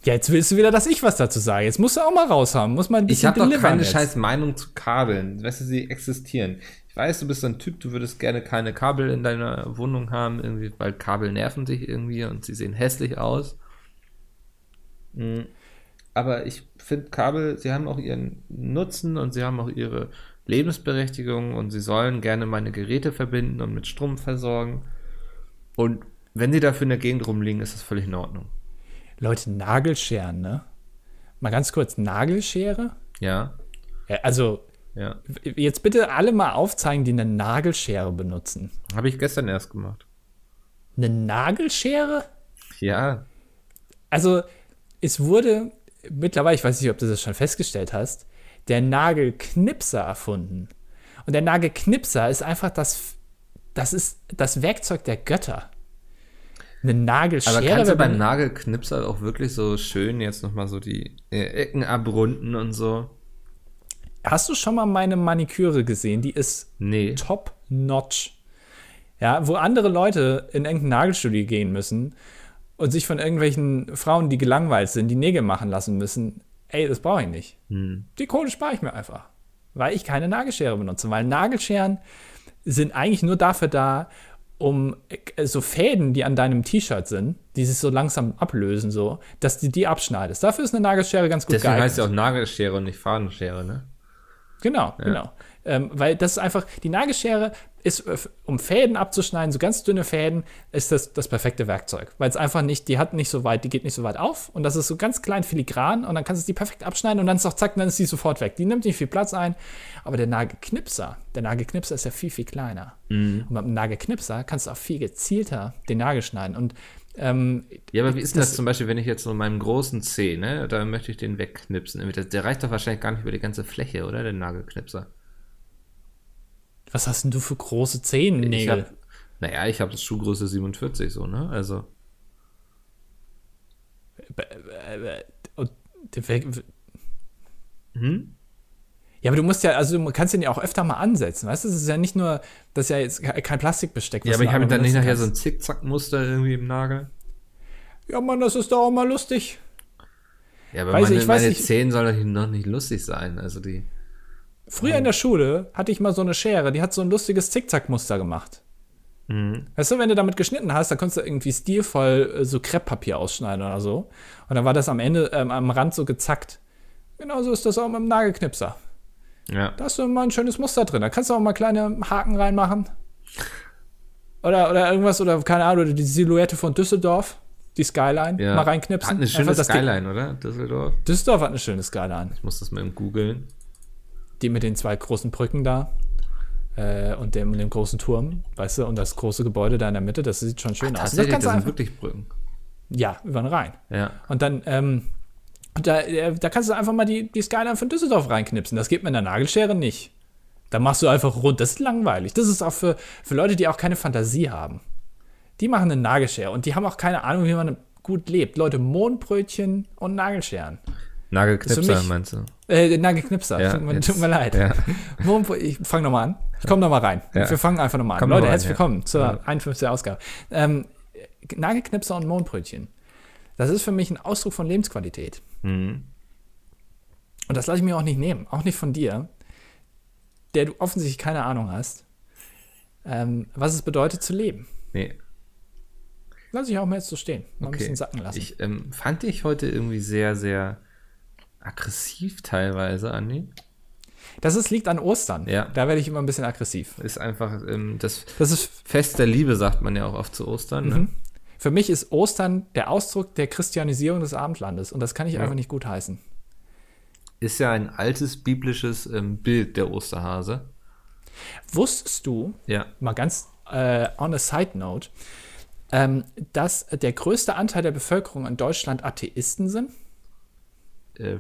Ja, jetzt willst du wieder, dass ich was dazu sage. Jetzt musst du auch mal raushaben. Muss man ein bisschen Ich habe doch keine jetzt. scheiß Meinung zu Kabeln. Weißt du, sie existieren. Ich weiß, du bist so ein Typ, du würdest gerne keine Kabel in deiner Wohnung haben, irgendwie, weil Kabel nerven dich irgendwie und sie sehen hässlich aus. Hm. Aber ich finde Kabel, sie haben auch ihren Nutzen und sie haben auch ihre Lebensberechtigung und sie sollen gerne meine Geräte verbinden und mit Strom versorgen. Und wenn sie dafür in der Gegend rumliegen, ist das völlig in Ordnung. Leute, Nagelscheren, ne? Mal ganz kurz, Nagelschere? Ja. ja also, ja. jetzt bitte alle mal aufzeigen, die eine Nagelschere benutzen. Habe ich gestern erst gemacht. Eine Nagelschere? Ja. Also, es wurde mittlerweile, ich weiß nicht, ob du das schon festgestellt hast, der Nagelknipser erfunden. Und der Nagelknipser ist einfach das, das ist das Werkzeug der Götter. Eine Nagelschere. Aber kannst du beim Nagelknipser auch wirklich so schön jetzt nochmal so die äh, Ecken abrunden und so? Hast du schon mal meine Maniküre gesehen? Die ist nee. top notch. Ja, wo andere Leute in irgendein Nagelstudio gehen müssen und sich von irgendwelchen Frauen, die gelangweilt sind, die Nägel machen lassen müssen, ey, das brauche ich nicht. Hm. Die Kohle spare ich mir einfach, weil ich keine Nagelschere benutze. Weil Nagelscheren sind eigentlich nur dafür da, um so Fäden, die an deinem T-Shirt sind, die sich so langsam ablösen, so, dass du die abschneidest. Dafür ist eine Nagelschere ganz gut Deswegen geeignet. heißt ja auch Nagelschere und nicht Fadenschere, ne? Genau, ja. genau. Ähm, weil das ist einfach, die Nagelschere ist, äh, um Fäden abzuschneiden, so ganz dünne Fäden, ist das das perfekte Werkzeug. Weil es einfach nicht, die hat nicht so weit, die geht nicht so weit auf und das ist so ganz klein filigran und dann kannst du die perfekt abschneiden und dann ist auch zack, dann ist die sofort weg. Die nimmt nicht viel Platz ein, aber der Nagelknipser, der Nagelknipser ist ja viel, viel kleiner. Mhm. Und beim Nagelknipser kannst du auch viel gezielter den Nagel schneiden und ähm, ja, aber wie ist das, das zum Beispiel, wenn ich jetzt so meinen großen C, ne, da möchte ich den wegknipsen. Der reicht doch wahrscheinlich gar nicht über die ganze Fläche, oder, der Nagelknipser? Was hast denn du für große Zehennägel? naja, ich habe das Schuhgröße 47 so, ne? Also. Hm? Ja, aber du musst ja, also du kannst den ja auch öfter mal ansetzen, weißt du? Das ist ja nicht nur, das ist ja jetzt kein Plastikbesteck. Ja, aber ich habe dann nicht nachher so ein Zickzackmuster irgendwie im Nagel. Ja, Mann, das ist doch auch mal lustig. Ja, aber weiß meine, ich, meine Zähne sollen noch nicht lustig sein, also die. Früher in der Schule hatte ich mal so eine Schere, die hat so ein lustiges Zickzackmuster gemacht. Mhm. Weißt du, wenn du damit geschnitten hast, dann konntest du irgendwie stilvoll äh, so Krepppapier ausschneiden oder so. Und dann war das am Ende ähm, am Rand so gezackt. Genauso ist das auch mit dem Nagelknipser. Ja. Da hast du mal ein schönes Muster drin. Da kannst du auch mal kleine Haken reinmachen. Oder, oder irgendwas, oder keine Ahnung, oder die Silhouette von Düsseldorf, die Skyline, ja. mal reinknipsen. Hat eine schöne Skyline, oder? Düsseldorf. Düsseldorf hat eine schöne Skyline. Ich muss das mal googeln die mit den zwei großen Brücken da äh, und dem, dem, großen Turm, weißt du, und das große Gebäude da in der Mitte, das sieht schon schön Ach, aus. Das, das sind wirklich Brücken. Ja, über den Rhein. Ja. Und dann, ähm, da, äh, da kannst du einfach mal die, die Skyline von Düsseldorf reinknipsen. Das geht mit einer Nagelschere nicht. Da machst du einfach rund. Das ist langweilig. Das ist auch für, für Leute, die auch keine Fantasie haben. Die machen eine Nagelschere und die haben auch keine Ahnung, wie man gut lebt. Leute, Mondbrötchen und Nagelscheren. Nagelknipser, meinst du? Äh, Nagelknipser, ja, tut, tut, mir leid. Ja. Ich fange nochmal an. Ich komme nochmal rein. Ja. Wir fangen einfach nochmal an. Komm Leute, herzlich willkommen zur ja. 51. Ausgabe. Ähm, Nagelknipser und Mondbrötchen. Das ist für mich ein Ausdruck von Lebensqualität. Mhm. Und das lasse ich mir auch nicht nehmen. Auch nicht von dir, der du offensichtlich keine Ahnung hast, ähm, was es bedeutet zu leben. Nee. Lass ich auch mal jetzt so stehen. Mal okay. ein bisschen sacken lassen. Ich ähm, fand dich heute irgendwie sehr, sehr aggressiv teilweise, Andi. Das ist, liegt an Ostern. Ja. Da werde ich immer ein bisschen aggressiv. Ist einfach ähm, das, das ist Fest der Liebe, sagt man ja auch oft zu Ostern. Ne? Mhm. Für mich ist Ostern der Ausdruck der Christianisierung des Abendlandes und das kann ich ja. einfach nicht gut heißen. Ist ja ein altes biblisches ähm, Bild der Osterhase. Wusstest du, ja. mal ganz äh, on a side note, ähm, dass der größte Anteil der Bevölkerung in Deutschland Atheisten sind? Äh,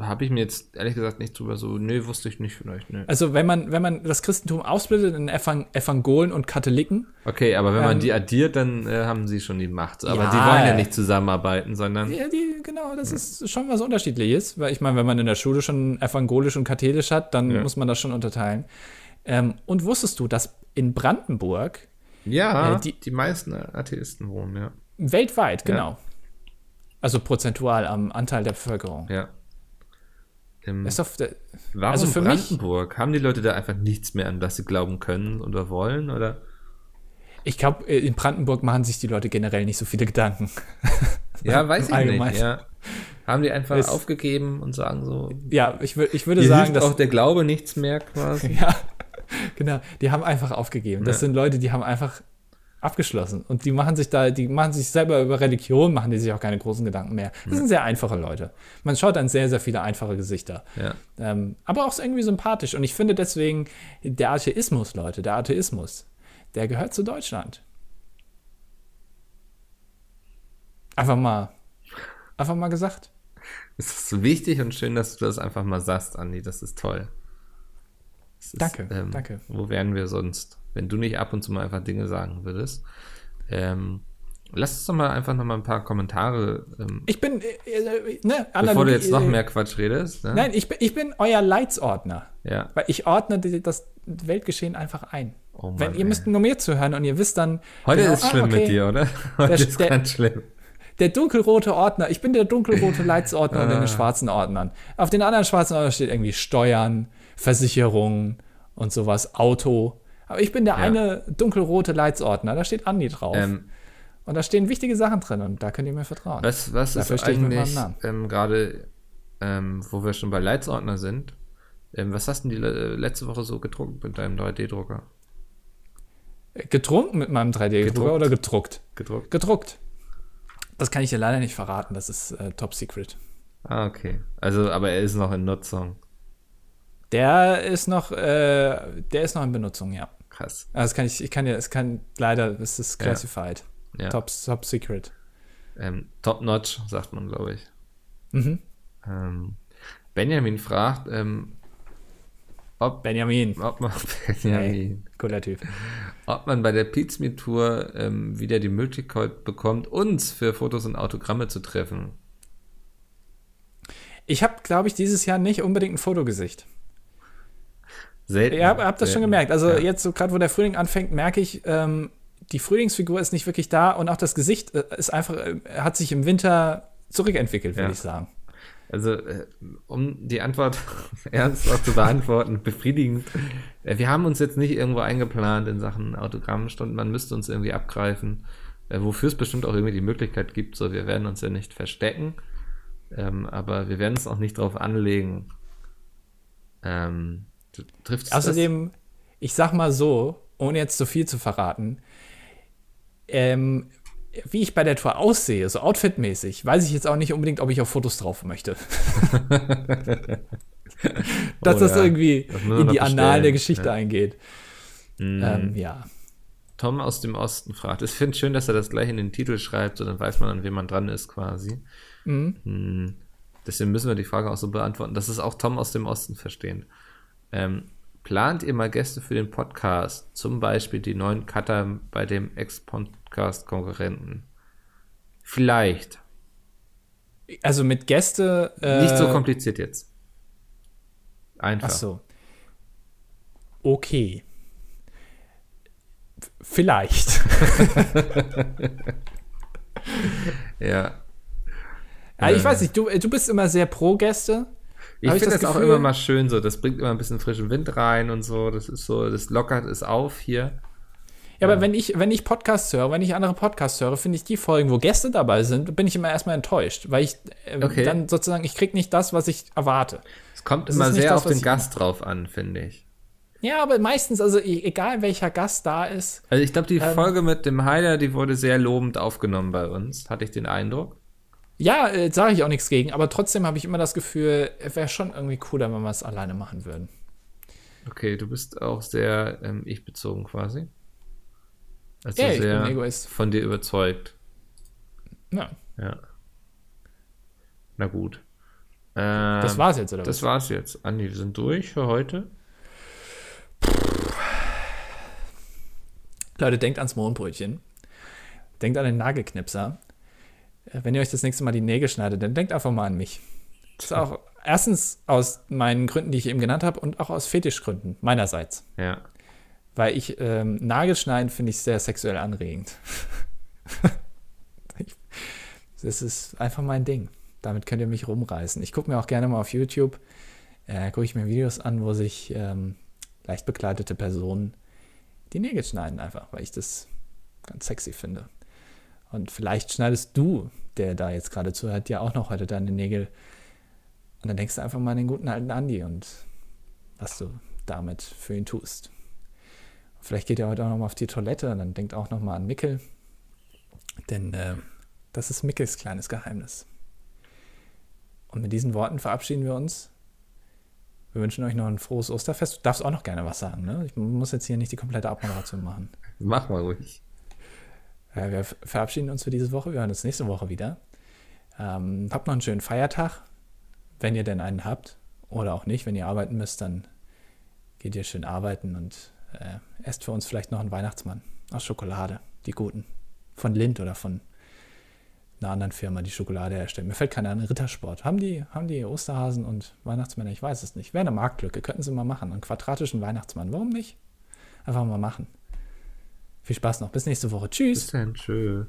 habe ich mir jetzt ehrlich gesagt nicht drüber so, nee, wusste ich nicht vielleicht, nee. Also wenn man, wenn man das Christentum aufsplittet in Evang Evangolen und Katholiken. Okay, aber wenn man Ähm, die addiert, dann äh, haben sie schon die Macht. Aber Ja. die wollen ja nicht zusammenarbeiten, sondern Ja, die, genau, das ist schon was Unterschiedliches. Weil ich meine, wenn man in der Schule schon evangelisch und katholisch hat, dann Ja. muss man das schon unterteilen. Ähm, und wusstest du, dass in Brandenburg ja, Äh, die- die, meisten Atheisten wohnen, ja. weltweit, genau. Also prozentual am Anteil der Bevölkerung. Ja. Ähm, Ist doch, der- warum also für mich- Brandenburg? Haben die Leute da einfach nichts mehr, an das sie glauben können oder wollen? Oder? ich glaube, in Brandenburg machen sich die Leute generell nicht so viele Gedanken. [LAUGHS] Ja, weiß ich nicht. Ja. Haben die einfach Ist- aufgegeben und sagen so, Ja, ich, wür- ich würde hier sagen, dass auch der Glaube nichts mehr quasi. [LAUGHS] Ja, genau. Die haben einfach aufgegeben. Das Ja. sind Leute, die haben einfach abgeschlossen. Und die machen sich da, die machen sich selber über Religion, machen die sich auch keine großen Gedanken mehr. Das sind sehr einfache Leute. Man schaut an sehr, sehr viele einfache Gesichter. Ja. Ähm, aber auch irgendwie sympathisch. Und ich finde deswegen, der Atheismus, Leute, der Atheismus, der gehört zu Deutschland. Einfach mal, einfach mal gesagt. Es ist so wichtig und schön, dass du das einfach mal sagst, Andi. Das ist toll. Ist, Danke, danke. Wo wären wir sonst, wenn du nicht ab und zu mal einfach Dinge sagen würdest? Ähm, lass uns doch mal einfach noch mal ein paar Kommentare, ähm, Ich bin, äh, äh, ne, bevor Analogie- du jetzt noch äh, mehr Quatsch redest. Ne? Nein, ich bin, ich bin euer Leitsordner. Ja. Weil ich ordne das Weltgeschehen einfach ein. Oh Mann, Wenn ihr ey. müsst nur mir zuhören und ihr wisst dann. Heute genau, ist ah, schlimm okay, mit dir, oder? [LAUGHS] Heute Der- ist ganz schlimm. Der dunkelrote Ordner, ich bin der dunkelrote [LAUGHS] Leitsordner unter Ah. den schwarzen Ordnern. Auf den anderen schwarzen Ordnern steht irgendwie Steuern, Versicherung und sowas, Auto. Aber ich bin der Ja. eine dunkelrote Leitsordner, da steht Andi drauf. Ähm, und da stehen wichtige Sachen drin und da könnt ihr mir vertrauen. was was Dafür ist eigentlich ähm, gerade, ähm, wo wir schon bei Leitsordner sind, ähm, was hast denn die le- letzte Woche so gedruckt mit deinem 3D-Drucker? Getrunken mit meinem 3D-Drucker Gedruckt. oder gedruckt? Gedruckt? Gedruckt. Das kann ich dir leider nicht verraten, das ist äh, top secret. Ah, okay. Also, aber er ist noch in Nutzung. Der ist noch, äh, der ist noch in Benutzung, ja. Krass. Also das kann ich, ich kann ja, es kann leider, es ist classified. Ja. Top, top secret. Ähm, top notch, sagt man, glaube ich. Mhm. Ähm, Benjamin fragt, ähm, ob, Benjamin. ob, man, [LAUGHS] Benjamin, cooler Typ. ob man bei der Pizme Tour ähm, wieder die Möglichkeit bekommt, uns für Fotos und Autogramme zu treffen. Ich habe, glaube ich, dieses Jahr nicht unbedingt ein Fotogesicht. Selten. Ihr habt, habt das schon gemerkt. Also Ja. jetzt so gerade, wo der Frühling anfängt, merke ich, ähm, die Frühlingsfigur ist nicht wirklich da und auch das Gesicht äh, ist einfach, äh, hat sich im Winter zurückentwickelt, würde Ja. ich sagen. Also, äh, um die Antwort [LAUGHS] ernsthaft zu beantworten, befriedigend. Wir haben uns jetzt nicht irgendwo eingeplant in Sachen Autogrammstunden. Man müsste uns irgendwie abgreifen, wofür es bestimmt auch irgendwie die Möglichkeit gibt. So, wir werden uns ja nicht verstecken, ähm, aber wir werden es auch nicht drauf anlegen. Ähm, du triffst Außerdem, ich sag mal so, ohne jetzt zu viel zu verraten, ähm, wie ich bei der Tour aussehe, so outfitmäßig, weiß ich jetzt auch nicht unbedingt, ob ich auf Fotos drauf möchte. [LAUGHS] Dass Oh das ja, irgendwie das in die Annalen der Geschichte Ja. eingeht. Mhm. Ähm, ja. Tom aus dem Osten fragt. Ich finde schön, dass er das gleich in den Titel schreibt, so dann weiß man, an wem man dran ist quasi. Mhm. Hm, Deswegen müssen wir die Frage auch so beantworten, dass es auch Tom aus dem Osten verstehen. Ähm, plant ihr mal Gäste für den Podcast? Zum Beispiel die neuen Cutter bei dem Ex-Podcast-Konkurrenten? Vielleicht. Also mit Gäste. Äh, Nicht so kompliziert jetzt. Einfach. Ach so. Okay. Vielleicht. [LAUGHS] [LAUGHS] Ja. ja, ich Äh. weiß nicht, du, du bist immer sehr pro Gäste. Ich finde das das, auch Gefühl- immer mal schön so. Das bringt immer ein bisschen frischen Wind rein und so. Das ist so, das lockert es auf hier. Ja, aber wenn ich, wenn ich Podcasts höre, wenn ich andere Podcasts höre, finde ich die Folgen, wo Gäste dabei sind, bin ich immer erstmal enttäuscht, weil ich äh, Okay. dann sozusagen, ich krieg nicht das, was ich erwarte. Es kommt Das immer sehr das, auf den Gast drauf an, finde ich. Ja, aber meistens, also e- egal welcher Gast da ist, Also ich glaube, die Ähm. Folge mit dem Heiler, die wurde sehr lobend aufgenommen bei uns, hatte ich den Eindruck. Ja, äh, sage ich auch nichts gegen, aber trotzdem habe ich immer das Gefühl, es wäre schon irgendwie cooler, wenn wir es alleine machen würden. Okay, du bist auch sehr ähm, ich-bezogen quasi. Also Ja, ich bin sehr Egoist. von dir überzeugt. Ja. Ja. Na gut. Ähm, Das war's jetzt, oder Das war's jetzt. Andi, wir sind durch für heute. Leute, denkt ans Mohnbrötchen. Denkt an den Nagelknipser. Wenn ihr euch das nächste Mal die Nägel schneidet, dann denkt einfach mal an mich. Das ist auch erstens aus meinen Gründen, die ich eben genannt habe, und auch aus Fetischgründen meinerseits. Ja. Weil ich ähm, Nagelschneiden finde ich sehr sexuell anregend. [LAUGHS] Das ist einfach mein Ding. Damit könnt ihr mich rumreißen. Ich gucke mir auch gerne mal auf YouTube, äh, gucke ich mir Videos an, wo sich ähm, leicht bekleidete Personen die Nägel schneiden, einfach, weil ich das ganz sexy finde. Und vielleicht schneidest du, der da jetzt gerade zuhört, ja auch noch heute deine Nägel. Und dann denkst du einfach mal an den guten alten Andi und was du damit für ihn tust. Vielleicht geht ihr heute auch noch mal auf die Toilette und dann denkt auch noch mal an Mickel. Denn äh, das ist Mickels kleines Geheimnis. Und mit diesen Worten verabschieden wir uns. Wir wünschen euch noch ein frohes Osterfest. Du darfst auch noch gerne was sagen, ne? Ich muss jetzt hier nicht die komplette Abmoderation machen. Mach mal ruhig. Ja, wir verabschieden uns für diese Woche. Wir hören uns nächste Woche wieder. Ähm, habt noch einen schönen Feiertag, wenn ihr denn einen habt. Oder auch nicht. Wenn ihr arbeiten müsst, dann geht ihr schön arbeiten und äh, esst für uns vielleicht noch einen Weihnachtsmann aus Schokolade. Die guten. Von Lind oder von einer anderen Firma, die Schokolade herstellt. Mir fällt keiner an. Rittersport. Haben die, haben die Osterhasen und Weihnachtsmänner? Ich weiß es nicht. Wäre eine Marktlücke. Könnten sie mal machen. Einen quadratischen Weihnachtsmann. Warum nicht? Einfach mal machen. Viel Spaß noch. Bis nächste Woche. Tschüss. Bis dann. Tschö.